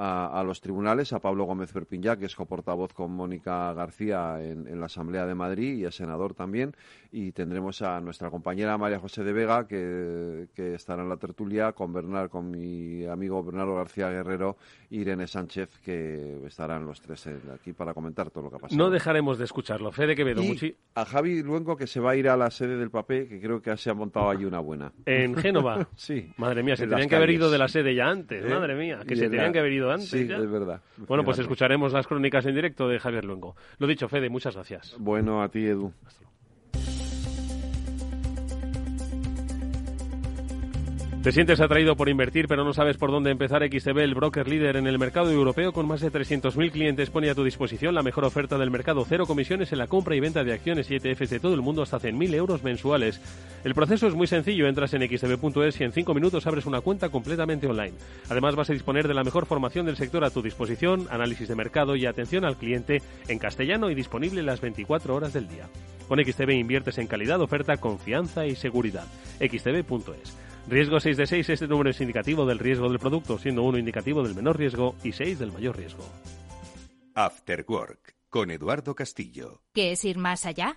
a, los tribunales, a Pablo Gómez Perpiñá, que es coportavoz con Mónica García en, la Asamblea de Madrid y es senador también. Y tendremos a nuestra compañera María José de Vega, que, estará en la tertulia, con Bernard, con mi amigo Bernardo García Guerrero y Irene Sánchez, que estarán los tres aquí para comentar todo lo que ha pasado. No dejaremos de escucharlo. Fede Quevedo. Y a Javi Luengo, que se va a ir a la sede del papel, que creo que se ha montado allí una buena. ¿En Génova? sí. Madre mía, se tenían que haber ido de la sede ya antes. ¿Eh? Madre mía, que se tenían que haber ido Sí, es verdad. Bueno, pues escucharemos las crónicas en directo de Javier Luengo. Lo dicho, Fede, muchas gracias. Bueno, a ti, Edu. Te sientes atraído por invertir, pero no sabes por dónde empezar. XTB, el broker líder en el mercado europeo con más de 300.000 clientes, pone a tu disposición la mejor oferta del mercado. Cero comisiones en la compra y venta de acciones y ETFs de todo el mundo hasta 100.000 euros mensuales. El proceso es muy sencillo. Entras en xtb.es y en 5 minutos abres una cuenta completamente online. Además, vas a disponer de la mejor formación del sector a tu disposición, análisis de mercado y atención al cliente en castellano y disponible las 24 horas del día. Con XTB inviertes en calidad, oferta, confianza y seguridad. xtb.es. Riesgo 6 de 6, este número es indicativo del riesgo del producto, siendo 1 indicativo del menor riesgo y 6 del mayor riesgo. After Work, con Eduardo Castillo. ¿Qué es ir más allá?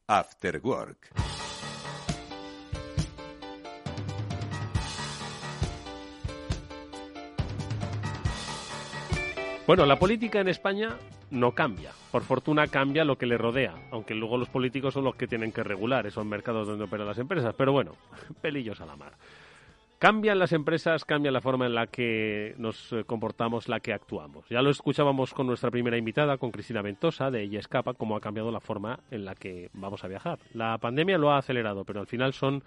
After Work. Bueno, la política en España no cambia. Por fortuna cambia lo que le rodea, aunque luego los políticos son los que tienen que regular esos mercados donde operan las empresas. Pero bueno, pelillos a la mar. Cambian las empresas, cambia la forma en la que nos eh, comportamos, la que actuamos. Ya lo escuchábamos con nuestra primera invitada, con Cristina Ventosa, de Ella Escapa, cómo ha cambiado la forma en la que vamos a viajar. La pandemia lo ha acelerado, pero al final son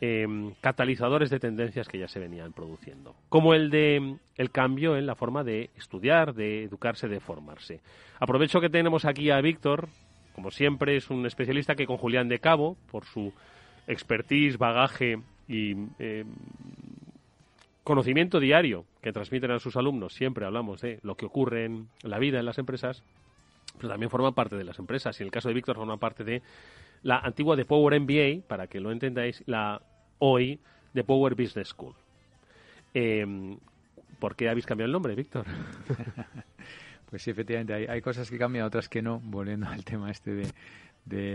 em, catalizadores de tendencias que ya se venían produciendo, como el de el cambio en la forma de estudiar, de educarse, de formarse. Aprovecho que tenemos aquí a Víctor, como siempre es un especialista que con Julián de Cabo, por su expertise, bagaje y eh, conocimiento diario que transmiten a sus alumnos. Siempre hablamos de lo que ocurre en la vida en las empresas, pero también forman parte de las empresas. Y en el caso de Víctor forma parte de la antigua de Power MBA, para que lo entendáis, la hoy de Power Business School. Eh, ¿Por qué habéis cambiado el nombre, Víctor? pues sí, efectivamente, hay, hay, cosas que cambian, otras que no, volviendo al tema este de,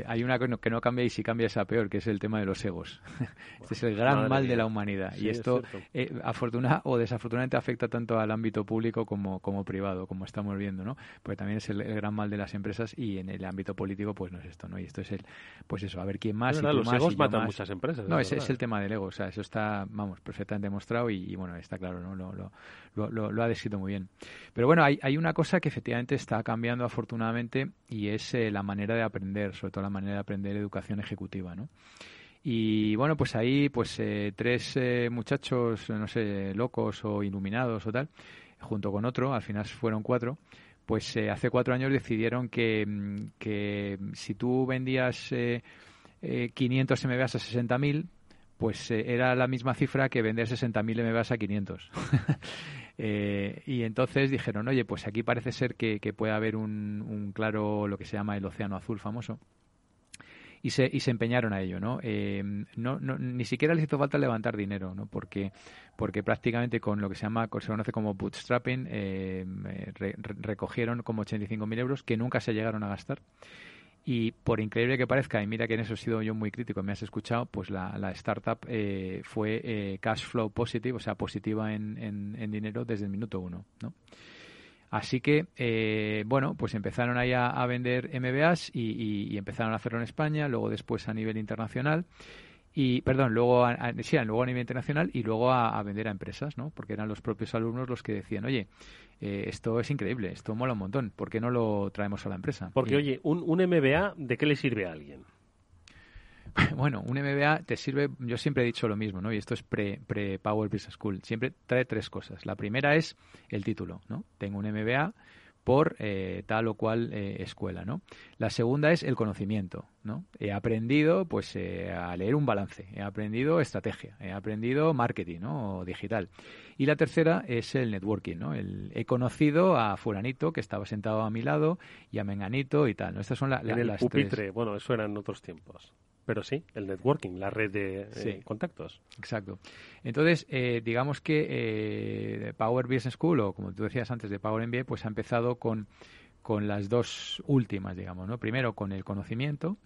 hay una que no, que no cambia y si cambia es a peor, que es el tema de los egos. este es el gran mal de la humanidad. y esto, eh, afortuna, o desafortunadamente, afecta tanto al ámbito público como, como privado, como estamos viendo, ¿no? Porque también es el, gran mal de las empresas y en el ámbito político, pues no es esto, ¿no? Y esto es el, pues eso, a ver quién más. y los más, egos matan muchas empresas. No, es, es, el tema del ego, o sea, eso está, vamos, perfectamente demostrado y, bueno, está claro, ¿no? Lo, lo, lo, lo, ha descrito muy bien. Pero bueno, hay, hay una cosa que efectivamente está cambiando afortunadamente y es eh, la manera de aprender sobre todo la manera de aprender educación ejecutiva, ¿no? Y bueno, pues ahí, pues eh, tres eh, muchachos, no sé, locos o iluminados o tal, junto con otro, al final fueron cuatro, pues eh, hace cuatro años decidieron que, mm, que si tú vendías 500 MBAs a 60.000, pues era la misma cifra que vender 60.000 MBAs a 500. Eh, y entonces dijeron, oye, pues aquí parece ser que, puede haber un, claro, lo que se llama el océano azul famoso. y se, y se empeñaron a ello, ¿no? Eh, no, Ni siquiera les hizo falta levantar dinero, ¿no? Porque, porque prácticamente con lo que se llama, se conoce como bootstrapping, eh, recogieron como 85.000 euros que nunca se llegaron a gastar. Y por increíble que parezca, y mira que en eso he sido yo muy crítico, me has escuchado, pues la, startup eh, fue eh, cash flow positive, o sea, positiva en, en, dinero desde el minuto uno, ¿no? Así que, eh, bueno, pues empezaron ahí a, vender MBAs y, y, empezaron a hacerlo en España, luego después a nivel internacional y perdón luego a, luego a nivel internacional y luego a, vender a empresas no porque eran los propios alumnos los que decían oye eh, esto es increíble esto mola un montón ¿por qué no lo traemos a la empresa? porque oye un, un MBA ¿de qué le sirve a alguien? Bueno, un MBA te sirve, yo siempre he dicho lo mismo, ¿no? Y esto es pre-Power Business School. Siempre trae tres cosas. La primera es el título, ¿no? Tengo un MBA, por eh, tal o cual eh, escuela, ¿no? La segunda es el conocimiento, ¿no? He aprendido, pues, eh, a leer un balance, he aprendido estrategia, he aprendido marketing, ¿no? O digital. Y la tercera es el networking, ¿no? El, he conocido a fulanito que estaba sentado a mi lado y a menganito y tal, ¿no? Estas son la, en el las pupitre, bueno, eso eran otros tiempos. Pero sí, el networking, la red de eh, contactos. Exacto. Entonces, eh, digamos que eh, Power Business School, o como tú decías antes de Power MBA, pues ha empezado con, con las dos últimas, digamos, ¿no? Primero con el conocimiento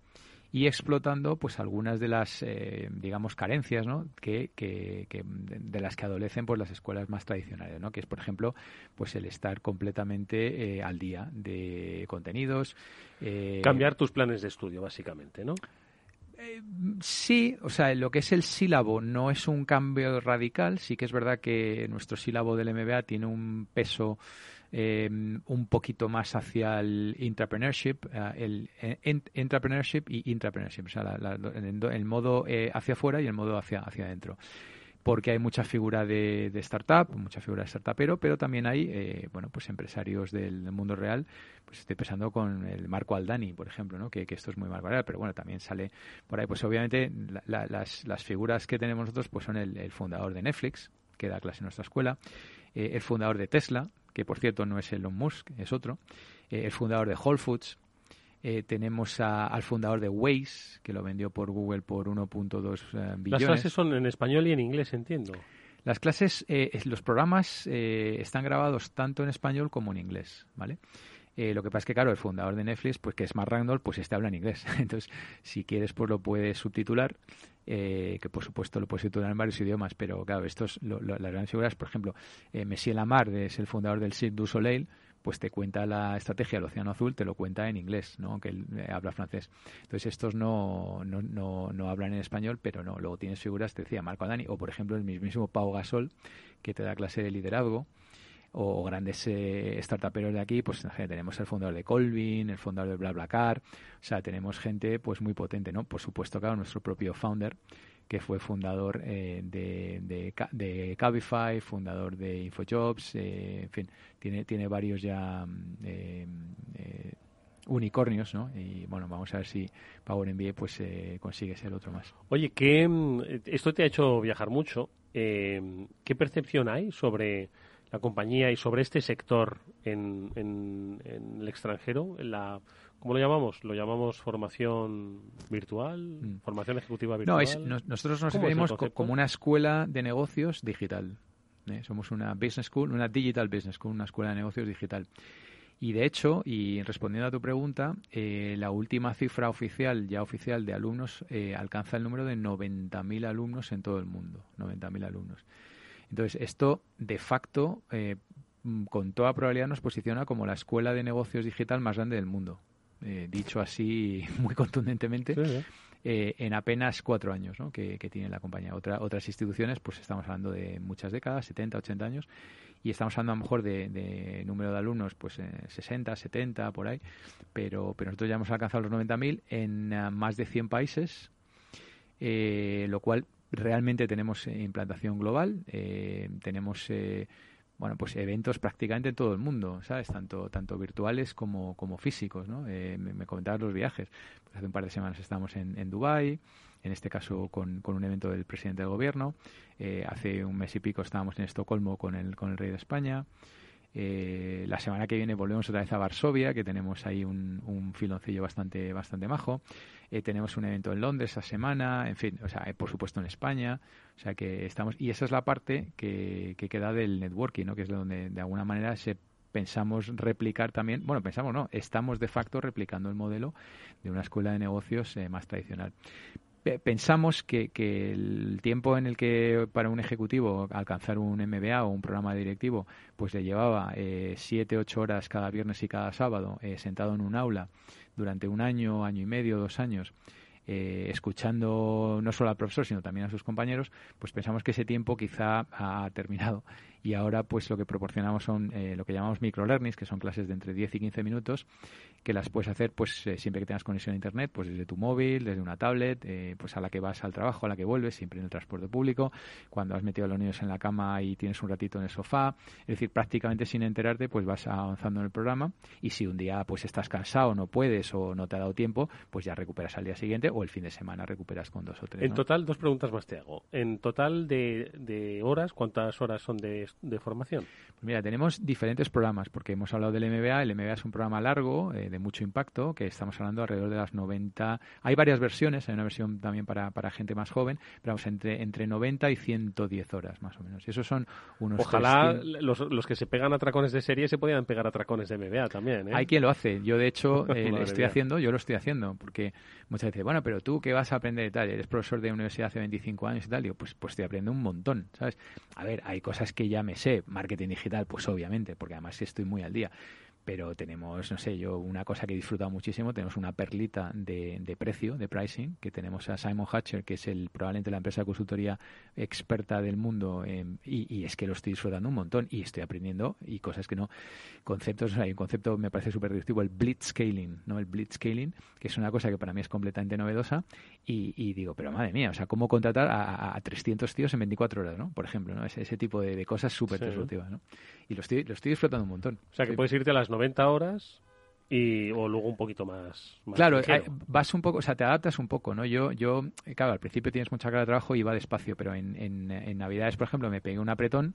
y explotando pues algunas de las digamos carencias ¿no? que, que, de las que adolecen pues las escuelas más tradicionales ¿no? que es por ejemplo pues el estar completamente al día de contenidos cambiar tus planes de estudio básicamente no sí, o sea, lo que es el sílabo no es un cambio radical. Sí que es verdad que nuestro sílabo del MBA tiene un peso em, un poquito más hacia el entrepreneurship, eh, el entrepreneurship y intrapreneurship, o sea, el, modo eh, hacia afuera y el modo hacia, hacia adentro porque hay mucha figura de, startup, mucha figura de startupero, pero también hay, eh, bueno, pues empresarios del mundo real, pues estoy pensando con el Marco Aldani, por ejemplo, ¿no? Que, esto es muy Marco pero bueno, también sale por ahí, pues obviamente las, las, figuras que tenemos nosotros, pues son el, fundador de Netflix, que da clase en nuestra escuela, eh, el fundador de Tesla, que por cierto no es Elon Musk, es otro, eh, el fundador de Whole Foods, eh, tenemos al fundador de Waze, que lo vendió por Google por 1.2 eh, billones. Las clases son en español y en inglés, entiendo. Las clases, eh, los programas están grabados tanto en español como en inglés, ¿vale? lo que pasa es que, claro, el fundador de Netflix, pues que es Mark Randall, pues este habla en inglés. Entonces, si quieres, pues lo puedes subtitular, que por supuesto lo puedes subtitular en varios idiomas, pero claro, estos, las grandes figuras, por ejemplo, Messier Lamar es el fundador del Cirque du Soleil, pues te cuenta la estrategia del Océano Azul, te lo cuenta en inglés, ¿no? aunque él eh, habla francés. Entonces estos no, no, no, no, hablan en español, pero no. Luego tienes figuras, te decía Marco Adani, o por ejemplo el mismísimo Pau Gasol, que te da clase de liderazgo, o grandes eh, startuperos de aquí, pues tenemos el fundador de Colvin, el fundador de BlaBlaCar, o sea, tenemos gente pues muy potente, ¿no? Por supuesto, claro, nuestro propio founder, que fue fundador eh, de, de, Cabify, fundador de Infojobs, eh, en fin, tiene, tiene varios ya mm, eh, unicornios, ¿no? Y bueno, vamos a ver si Power MBA pues consigue ser otro más. Oye, que mm, esto te ha hecho viajar mucho. ¿Qué percepción hay sobre la compañía y sobre este sector en, en, el extranjero, ¿Cómo lo llamamos? ¿Lo llamamos formación virtual? Mm. ¿Formación ejecutiva virtual? No, nosotros nos vemos como una escuela de negocios digital. ¿eh? Somos una business school, una digital business school, una escuela de negocios digital. Y de hecho, y respondiendo a tu pregunta, eh, la última cifra oficial, ya oficial de alumnos, eh, alcanza el número de 90.000 alumnos en todo el mundo. 90.000 alumnos. Entonces, esto de facto, con toda probabilidad, nos posiciona como la escuela de negocios digital más grande del mundo. Eh, dicho así muy contundentemente, eh, en apenas cuatro años ¿no? que, tiene la compañía. Otra, otras instituciones, pues estamos hablando de muchas décadas, 70, 80 años, y estamos hablando a lo mejor de, número de alumnos, pues 60, eh, 70, por ahí, pero, pero nosotros ya hemos alcanzado los 90.000 en más de 100 países, lo cual realmente tenemos implantación global, tenemos bueno, pues eventos prácticamente en todo el mundo, ¿sabes? Tanto, tanto virtuales como, como físicos, ¿no? Eh, me, me comentabas los viajes. Pues hace un par de semanas estábamos en, en Dubái, en este caso con, con, un evento del presidente del gobierno. Eh, hace un mes y pico estábamos en Estocolmo con el, con el rey de España. Eh, la semana que viene volvemos otra vez a Varsovia, que tenemos ahí un, un filoncillo bastante, bastante majo. Eh, tenemos un evento en Londres esa semana, en fin, o sea, eh, por supuesto en España. O sea que estamos. Y esa es la parte que, que queda del networking, ¿no? Que es donde de alguna manera se pensamos replicar también, bueno, pensamos no, estamos de facto replicando el modelo de una escuela de negocios más tradicional pensamos que, que, el tiempo en el que para un ejecutivo alcanzar un MBA o un programa directivo pues le llevaba eh, siete ocho horas cada viernes y cada sábado eh, sentado en un aula durante un año año y medio dos años eh, escuchando no solo al profesor sino también a sus compañeros pues pensamos que ese tiempo quizá ha terminado y ahora pues lo que proporcionamos son eh, lo que llamamos microlearnings, que son clases de entre 10 y 15 minutos, que las puedes hacer pues eh, siempre que tengas conexión a internet, pues desde tu móvil, desde una tablet, eh, pues a la que vas al trabajo, a la que vuelves, siempre en el transporte público, cuando has metido a los niños en la cama y tienes un ratito en el sofá, es decir, prácticamente sin enterarte, pues vas avanzando en el programa y si un día pues estás cansado, no puedes o no te ha dado tiempo, pues ya recuperas al día siguiente o el fin de semana recuperas con dos o tres. En total, dos preguntas más te hago. En total de, de horas, ¿cuántas horas son de de formación? Pues mira, tenemos diferentes programas, porque hemos hablado del MBA. El MBA es un programa largo, eh, de mucho impacto, que estamos hablando alrededor de las 90. Hay varias versiones, hay una versión también para, para gente más joven, pero vamos, entre, entre 90 y 110 horas más o menos. Y esos son unos. Ojalá los, los, que se pegan a tracones de serie se podían pegar a tracones de MBA también. ¿eh? Hay quien lo hace. Yo, de hecho, eh, estoy haciendo, yo lo estoy haciendo, porque muchas veces, bueno, pero tú, ¿qué vas a aprender y tal? Eres profesor de universidad hace 25 años y tal. Digo, pues, pues estoy aprendiendo un montón, ¿sabes? A ver, hay cosas que ya me sé. Marketing digital, pues obviamente, porque además estoy muy al día pero tenemos, no sé, yo una cosa que he disfrutado muchísimo, tenemos una perlita de, precio, de pricing, que tenemos a Simon Hatcher, que es el probablemente la empresa de consultoría experta del mundo, y, y, es que lo estoy disfrutando un montón y estoy aprendiendo y cosas que no, conceptos, hay un concepto me parece súper directivo, el blitzscaling, ¿no? El blitzscaling, que es una cosa que para mí es completamente novedosa y, y digo, pero madre mía, o sea, ¿cómo contratar a, a 300 tíos en 24 horas, ¿no? Por ejemplo, ¿no? Ese, ese tipo de, de cosas súper sí. disruptivas, ¿no? Y lo estoy, lo estoy disfrutando un montón. O sea, que puedes irte a las 90 horas y o luego un poquito más, más claro hay, vas un poco o sea te adaptas un poco no yo yo claro al principio tienes mucha carga de trabajo y va despacio pero en, en, en navidades por ejemplo me pegué un apretón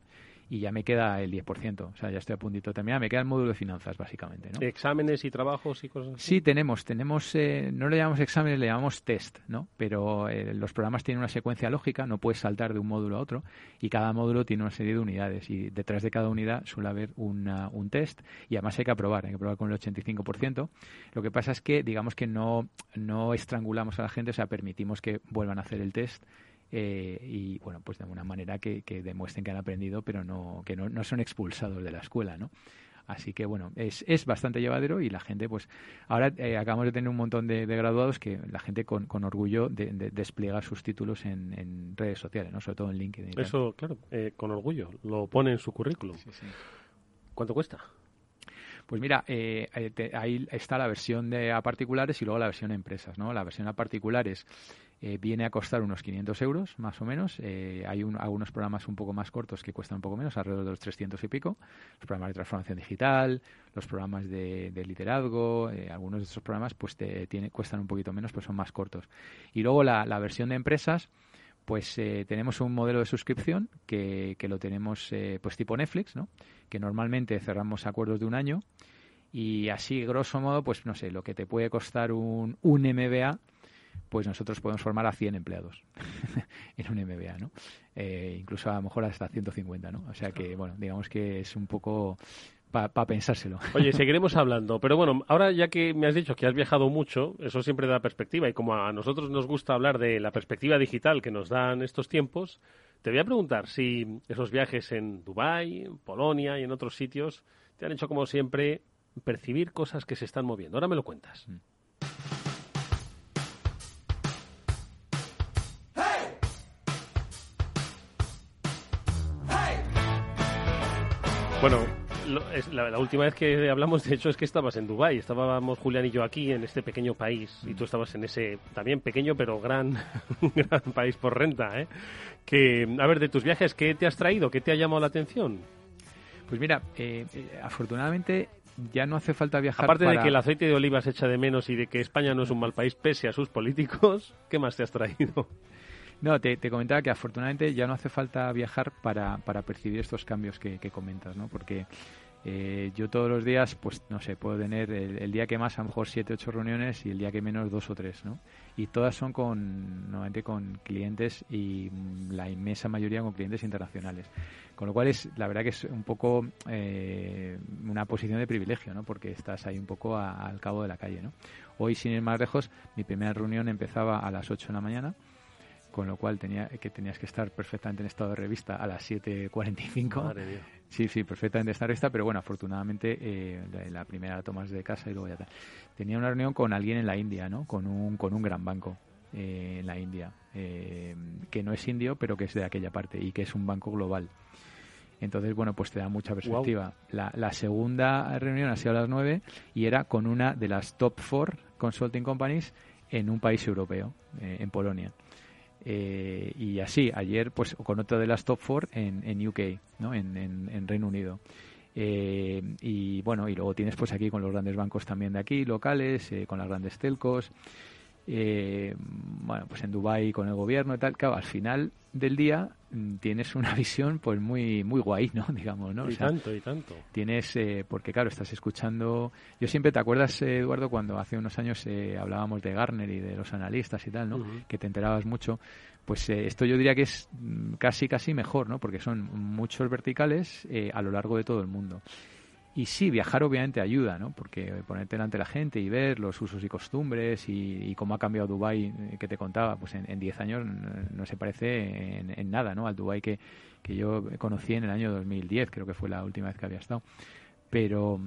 y ya me queda el 10%. O sea, ya estoy a puntito de terminar. Me queda el módulo de finanzas, básicamente. ¿no? ¿Exámenes y trabajos y cosas así? Sí, tenemos. tenemos eh, no le llamamos exámenes, le llamamos test, ¿no? Pero eh, los programas tienen una secuencia lógica, no puedes saltar de un módulo a otro y cada módulo tiene una serie de unidades y detrás de cada unidad suele haber una, un test y además hay que aprobar, hay que aprobar con el 85%. Lo que pasa es que, digamos que no, no estrangulamos a la gente, o sea, permitimos que vuelvan a hacer el test eh, y bueno, pues de alguna manera que, que, demuestren que han aprendido, pero no, que no, no son expulsados de la escuela, ¿no? Así que bueno, es, es bastante llevadero y la gente, pues ahora eh, acabamos de tener un montón de, de, graduados que la gente con, con orgullo de, de, despliega sus títulos en, en, redes sociales, ¿no? sobre todo en LinkedIn. Eso, claro, eh, con orgullo, lo pone en su currículum. Sí, sí. ¿Cuánto cuesta? Pues mira, eh, te, ahí está la versión de a particulares y luego la versión a empresas, ¿no? La versión a particulares eh, viene a costar unos 500 euros, más o menos. Eh, hay un, algunos programas un poco más cortos que cuestan un poco menos, alrededor de los 300 y pico. Los programas de transformación digital, los programas de, de liderazgo, eh, algunos de estos programas pues te, tiene, cuestan un poquito menos, pues son más cortos. Y luego la, versión de empresas, pues tenemos un modelo de suscripción que, que lo tenemos pues tipo Netflix, ¿no? Que normalmente cerramos acuerdos de un año y así, grosso modo, pues no sé, lo que te puede costar un, un MBA, pues nosotros podemos formar a 100 empleados en un MBA, ¿no? Eh, incluso a lo mejor hasta 150, ¿no? O sea que, bueno, digamos que es un poco para pa pensárselo. Oye, seguiremos hablando, pero bueno, ahora ya que me has dicho que has viajado mucho, eso siempre da perspectiva y como a nosotros nos gusta hablar de la perspectiva digital que nos dan estos tiempos, te voy a preguntar si esos viajes en Dubái, en Polonia y en otros sitios te han hecho como siempre percibir cosas que se están moviendo. Ahora me lo cuentas. Mm. Bueno, la, la, última vez que hablamos, de hecho, es que estabas en Dubái. Estábamos Julián y yo aquí, en este pequeño país, y tú estabas en ese también pequeño pero gran, gran país por renta. ¿eh? Que, a ver, de tus viajes, ¿qué te has traído? ¿Qué te ha llamado la atención? Pues mira, eh, eh, afortunadamente ya no hace falta viajar. Aparte para... de que el aceite de oliva se echa de menos y de que España no es un mal país pese a sus políticos, ¿qué más te has traído? No, te, te, comentaba que afortunadamente ya no hace falta viajar para, para percibir estos cambios que, que comentas, ¿no? Porque Eh, yo todos los días, pues no sé, puedo tener el, día que más a lo mejor siete, ocho reuniones y el día que menos dos o tres, ¿no? Y todas son con, normalmente con clientes y la inmensa mayoría con clientes internacionales. Con lo cual es, la verdad que es un poco eh, una posición de privilegio, ¿no? Porque estás ahí un poco al cabo de la calle, ¿no? Hoy, sin ir más lejos, mi primera reunión empezaba a las 8 de la mañana con lo cual tenía que tenías que estar perfectamente en estado de revista a las 7.45. Sí, sí, perfectamente en revista, pero bueno, afortunadamente eh, la, primera la tomas de casa y luego ya está. Tenía una reunión con alguien en la India, ¿no? Con un, con un gran banco eh, en la India, eh, que no es indio, pero que es de aquella parte y que es un banco global. Entonces, bueno, pues te da mucha perspectiva. La, la, segunda reunión ha sido a las 9 y era con una de las top four consulting companies en un país europeo, en Polonia. Eh, y así, ayer pues con otra de las top four en, en UK, ¿no? en, en, Reino Unido. Eh, y bueno, y luego tienes pues aquí con los grandes bancos también de aquí, locales, eh, con las grandes telcos. Bueno, pues en Dubai con el gobierno y tal. Claro, al final del día mm, tienes una visión pues muy muy guay, ¿no? Digamos, ¿no? Y tanto, y tanto. Tienes, porque claro, estás escuchando... Yo siempre, ¿te acuerdas, Eduardo, cuando hace unos años hablábamos de Garner y de los analistas y tal, ¿no? Que te enterabas mucho. Pues esto yo diría que es mm, casi, casi mejor, ¿no? Porque son muchos verticales a lo largo de todo el mundo. Y sí, viajar obviamente ayuda, ¿no? Porque ponerte delante de la gente y ver los usos y costumbres y, cómo ha cambiado Dubái, que te contaba, pues en 10 años no, se parece en, nada, ¿no? Al Dubái que, que yo conocí en el año 2010, creo que fue la última vez que había estado. Pero,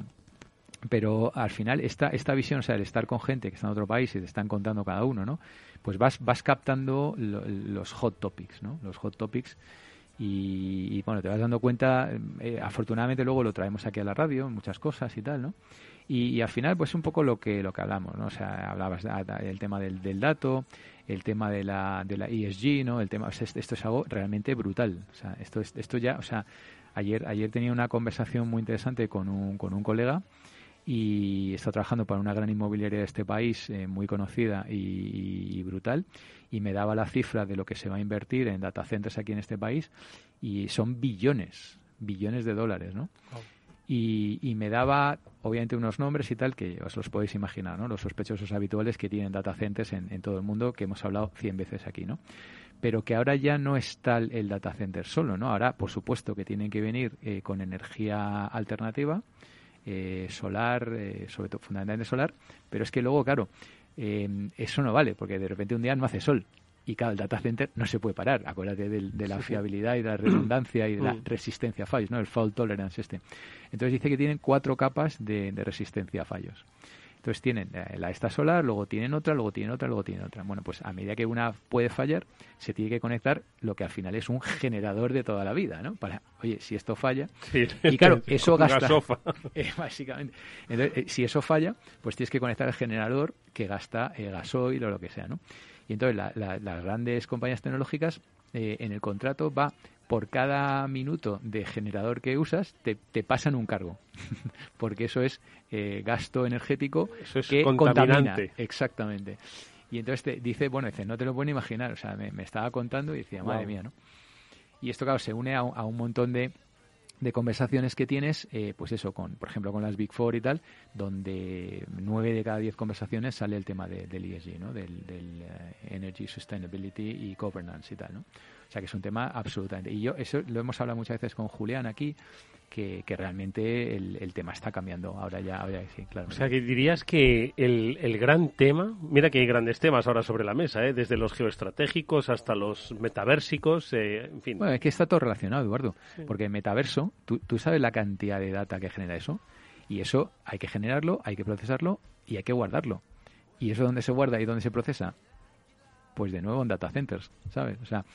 pero al final esta, esta visión, o sea, el estar con gente que está en otro país y te están contando cada uno, ¿no? Pues vas, vas captando los hot topics, ¿no? Los hot topics y, bueno, te vas dando cuenta, eh, afortunadamente luego lo traemos aquí a la radio, muchas cosas y tal, ¿no? Y, al final, pues un poco lo que lo que hablamos, ¿no? O sea, hablabas del tema del, del, dato, el tema de la, de la ESG, ¿no? El tema, esto es algo realmente brutal. O sea, esto, esto ya, o sea, ayer, ayer tenía una conversación muy interesante con un, con un colega y está trabajando para una gran inmobiliaria de este país eh, muy conocida y, brutal y me daba la cifra de lo que se va a invertir en data centers aquí en este país y son billones, billones de dólares, ¿no? Y, me daba, obviamente, unos nombres y tal que os los podéis imaginar, ¿no? Los sospechosos habituales que tienen data centers en, todo el mundo, que hemos hablado 100 veces aquí, ¿no? Pero que ahora ya no es tal el data center solo, ¿no? Ahora, por supuesto, que tienen que venir eh, con energía alternativa, eh, solar, eh, sobre todo fundamentalmente solar, pero es que luego, claro, eh, eso no vale, porque de repente un día no hace sol. Y claro, el data center no se puede parar. Acuérdate de, la fiabilidad y de la redundancia y de la mm. resistencia a fallos, ¿no? El fault tolerance este. Entonces dice que tienen cuatro capas de resistencia a fallos. Entonces tienen eh, la esta solar, luego tienen otra, luego tienen otra, luego tienen otra. Bueno, pues a medida que una puede fallar, se tiene que conectar lo que al final es un generador de toda la vida, ¿no? Para, oye, si esto falla, y claro, eso gasta, eh, básicamente. Entonces, eh, si eso falla, pues tienes que conectar el generador que gasta gasoil o lo que sea, ¿no? Y entonces las grandes compañías tecnológicas en el contrato va por cada minuto de generador que usas, te, te pasan un cargo. Porque eso es eh, gasto energético eso es que contamina. Exactamente. Y entonces te dice, bueno, dice, no te lo puedo imaginar. O sea, me, estaba contando y decía, madre mía, ¿no? Y esto, claro, se une a, un montón de, de conversaciones que tienes, eh, pues eso, con, por ejemplo, con las Big Four y tal, donde nueve de cada diez conversaciones sale el tema del ESG, ¿no? Del, del eh, Energy Sustainability y Governance y tal, ¿no? O sea que es un tema absolutamente. Y yo, eso lo hemos hablado muchas veces con Julián aquí, que, realmente el, tema está cambiando. Ahora ya, ahora sí, claro. O sea que dirías que el, el, gran tema, mira que hay grandes temas ahora sobre la mesa, ¿eh? desde los geoestratégicos hasta los metaversicos, eh, en fin. Bueno, es que está todo relacionado, Eduardo, porque metaverso, tú, tú sabes la cantidad de data que genera eso, y eso hay que generarlo, hay que procesarlo y hay que guardarlo. ¿Y eso dónde se guarda y dónde se procesa? Pues de nuevo en data centers, ¿sabes? O sea,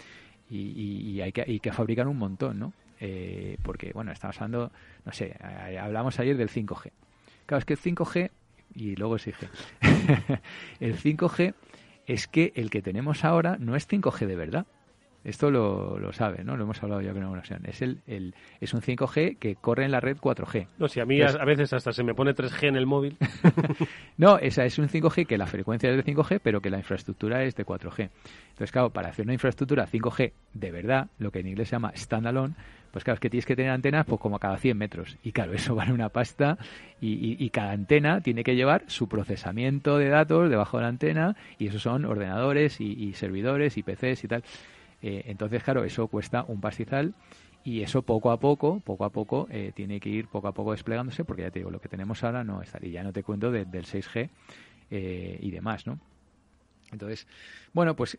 y, hay, que, que fabricar un montón, ¿no? Eh, porque, bueno, estamos hablando, no sé, hablamos ayer del 5G. Claro, es que el 5G, y luego sí G, el 5G es que el que tenemos ahora no es 5G de verdad. Esto lo, lo sabe, ¿no? Lo hemos hablado ya con una ocasión. Es, el, el, es un 5G que corre en la red 4G. No, si a mí a veces hasta se me pone 3G en el móvil. no, esa es un 5G que la frecuencia es de 5G, pero que la infraestructura es de 4G. Entonces, claro, para hacer una infraestructura 5G de verdad, lo que en inglés se llama standalone, pues claro, es que tienes que tener antenas pues como a cada 100 metros. Y claro, eso vale una pasta y, y, cada antena tiene que llevar su procesamiento de datos debajo de la antena y esos son ordenadores y, y servidores y PCs y tal. Eh, entonces, claro, eso cuesta un pastizal y eso poco a poco, poco a poco, eh, tiene que ir poco a poco desplegándose porque ya te digo, lo que tenemos ahora no está. Y ya no te cuento del 6G eh, y demás, ¿no? Entonces, bueno, pues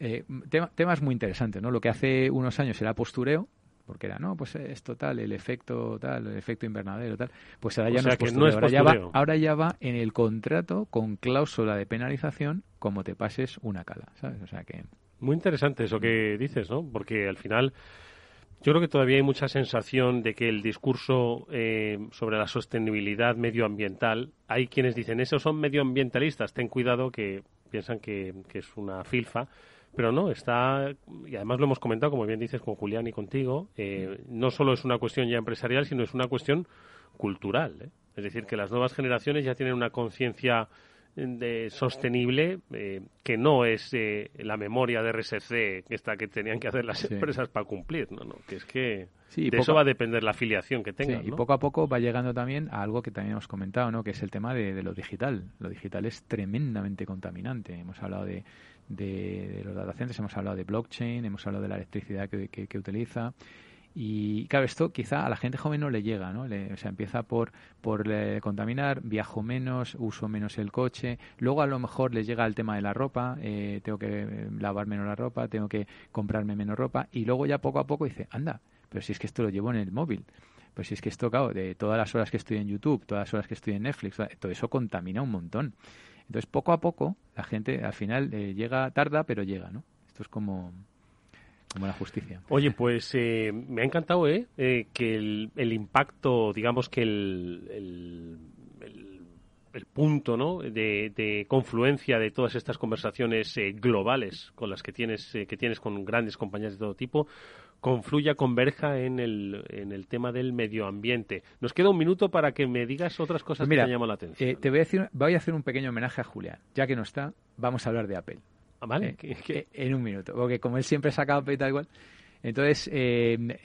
temas muy interesantes, ¿no? Lo que hace unos años era postureo, porque era, no, pues esto tal, el efecto tal, el efecto invernadero tal, pues ahora ya no, es ahora, ya va, ahora ya va en el contrato con cláusula de penalización como te pases una cala, ¿sabes? O sea que... Muy interesante eso que dices, ¿no? Porque al final yo creo que todavía hay mucha sensación de que el discurso eh, sobre la sostenibilidad medioambiental, hay quienes dicen, esos son medioambientalistas, ten cuidado que piensan que, que es una filfa, pero no, está, y además lo hemos comentado, como bien dices, con Julián y contigo, eh, no solo es una cuestión ya empresarial, sino es una cuestión cultural. ¿eh? Es decir, que las nuevas generaciones ya tienen una conciencia de sostenible eh, que no es la memoria de RSC que está que tenían que hacer las empresas para cumplir no no que es que de eso va a depender la afiliación que tengan y poco a poco va llegando también a algo que también hemos comentado no que es el tema de, de lo digital. Lo digital es tremendamente contaminante. Hemos hablado de de, los data hemos hablado de blockchain, hemos hablado de la electricidad que, que, utiliza. Y claro, esto quizá a la gente joven no le llega, ¿no? o sea, empieza por, por eh, contaminar, viajo menos, uso menos el coche, luego a lo mejor les llega el tema de la ropa, eh, tengo que eh, lavar menos la ropa, tengo que comprarme menos ropa, y luego ya poco a poco dice, anda, pero si es que esto lo llevo en el móvil, pues si es que esto, claro, de todas las horas que estoy en YouTube, todas las horas que estoy en Netflix, todo eso contamina un montón. Entonces, poco a poco, la gente al final eh, llega, tarda, pero llega, ¿no? Esto es como, como la justicia. Oye, pues eh, me ha encantado ¿eh? eh que el, el, impacto, digamos que el, el, el punto ¿no? de, de, confluencia de todas estas conversaciones globales con las que tienes, que tienes con grandes compañías de todo tipo, confluya, converja en el, en el tema del medio ambiente. Nos queda un minuto para que me digas otras cosas que te llaman la atención. Eh, te voy a, decir, voy a hacer un pequeño homenaje a Julián. Ya que no está, vamos a hablar de Apple. Ah, vale. Eh, eh, en un minuto. Porque como él siempre saca y tal igual. Entonces,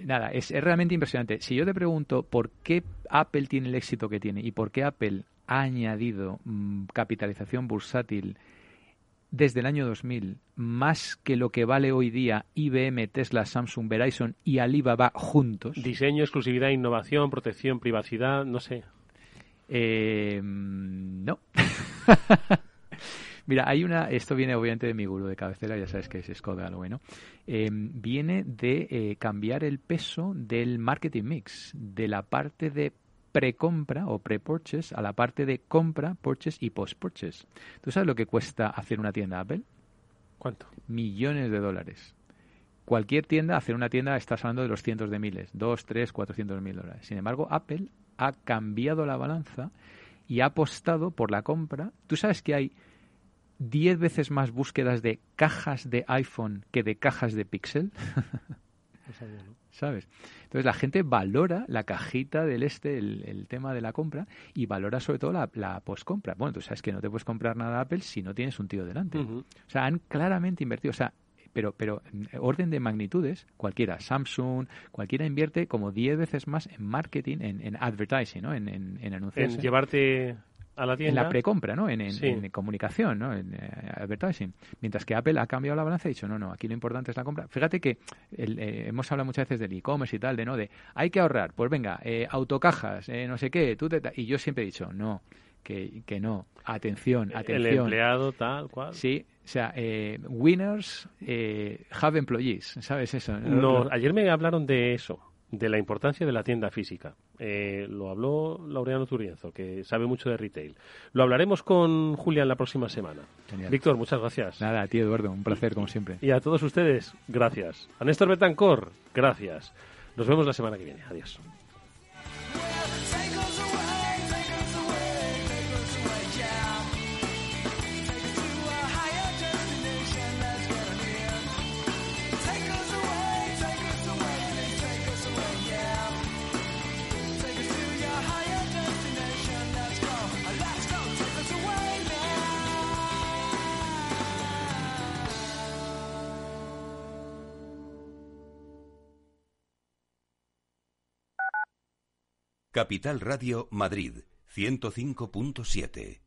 nada, es, realmente impresionante. Si yo te pregunto por qué Apple tiene el éxito que tiene y por qué Apple ha añadido mm, capitalización bursátil desde el año 2000 más que lo que vale hoy día IBM, Tesla, Samsung, Verizon y Alibaba juntos. Diseño, exclusividad, innovación, protección, privacidad, no sé. Eh, no. Mira, hay una, esto viene obviamente de mi gurú de cabecera, ya sabes que es Scott Galloway, ¿no? Eh, viene de eh, cambiar el peso del marketing mix, de la parte de precompra o pre-purchase a la parte de compra, purchase y post-purchase. ¿Tú sabes lo que cuesta hacer una tienda Apple? ¿Cuánto? Millones de dólares. Cualquier tienda, hacer una tienda, estás hablando de los cientos de miles, dos, tres, cuatrocientos mil dólares. Sin embargo, Apple ha cambiado la balanza y ha apostado por la compra. ¿Tú sabes que hay diez veces más búsquedas de cajas de iPhone que de cajas de Pixel? ¿Sabes? Entonces la gente valora la cajita del este, el, tema de la compra, y valora sobre todo la, la post-compra. Bueno, tú sabes que no te puedes comprar nada Apple si no tienes un tío delante. O sea, han claramente invertido. O sea, pero, pero orden de magnitudes, cualquiera, Samsung, cualquiera invierte como 10 veces más en marketing, en, en advertising, ¿no? En, en, en anuncios. En llevarte en la precompra, ¿no? En, comunicación, ¿no? En eh, advertising. Mientras que Apple ha cambiado la balanza y ha dicho, no, no, aquí lo importante es la compra. Fíjate que eh, hemos hablado muchas veces del e-commerce y tal, de no, de hay que ahorrar, pues venga, eh, autocajas, no sé qué, tú y yo siempre he dicho, no, que, que no, atención, atención. El empleado tal cual. Sí, o sea, winners have employees, ¿sabes eso? No, ayer me hablaron de eso de la importancia de la tienda física. Eh, lo habló Laureano Turienzo, que sabe mucho de retail. Lo hablaremos con Julián la próxima semana. Víctor, muchas gracias. Nada, a ti Eduardo, un placer como siempre. Y a todos ustedes, gracias. A Néstor Betancor, gracias. Nos vemos la semana que viene. Adiós. Capital Radio Madrid 105.7.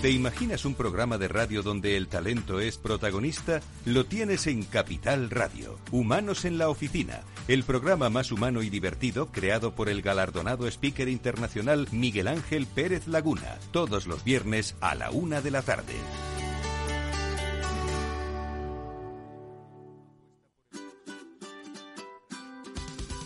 ¿Te imaginas un programa de radio donde el talento es protagonista? Lo tienes en Capital Radio. Humanos en la Oficina, el programa más humano y divertido creado por el galardonado speaker internacional Miguel Ángel Pérez Laguna, todos los viernes a la una de la tarde.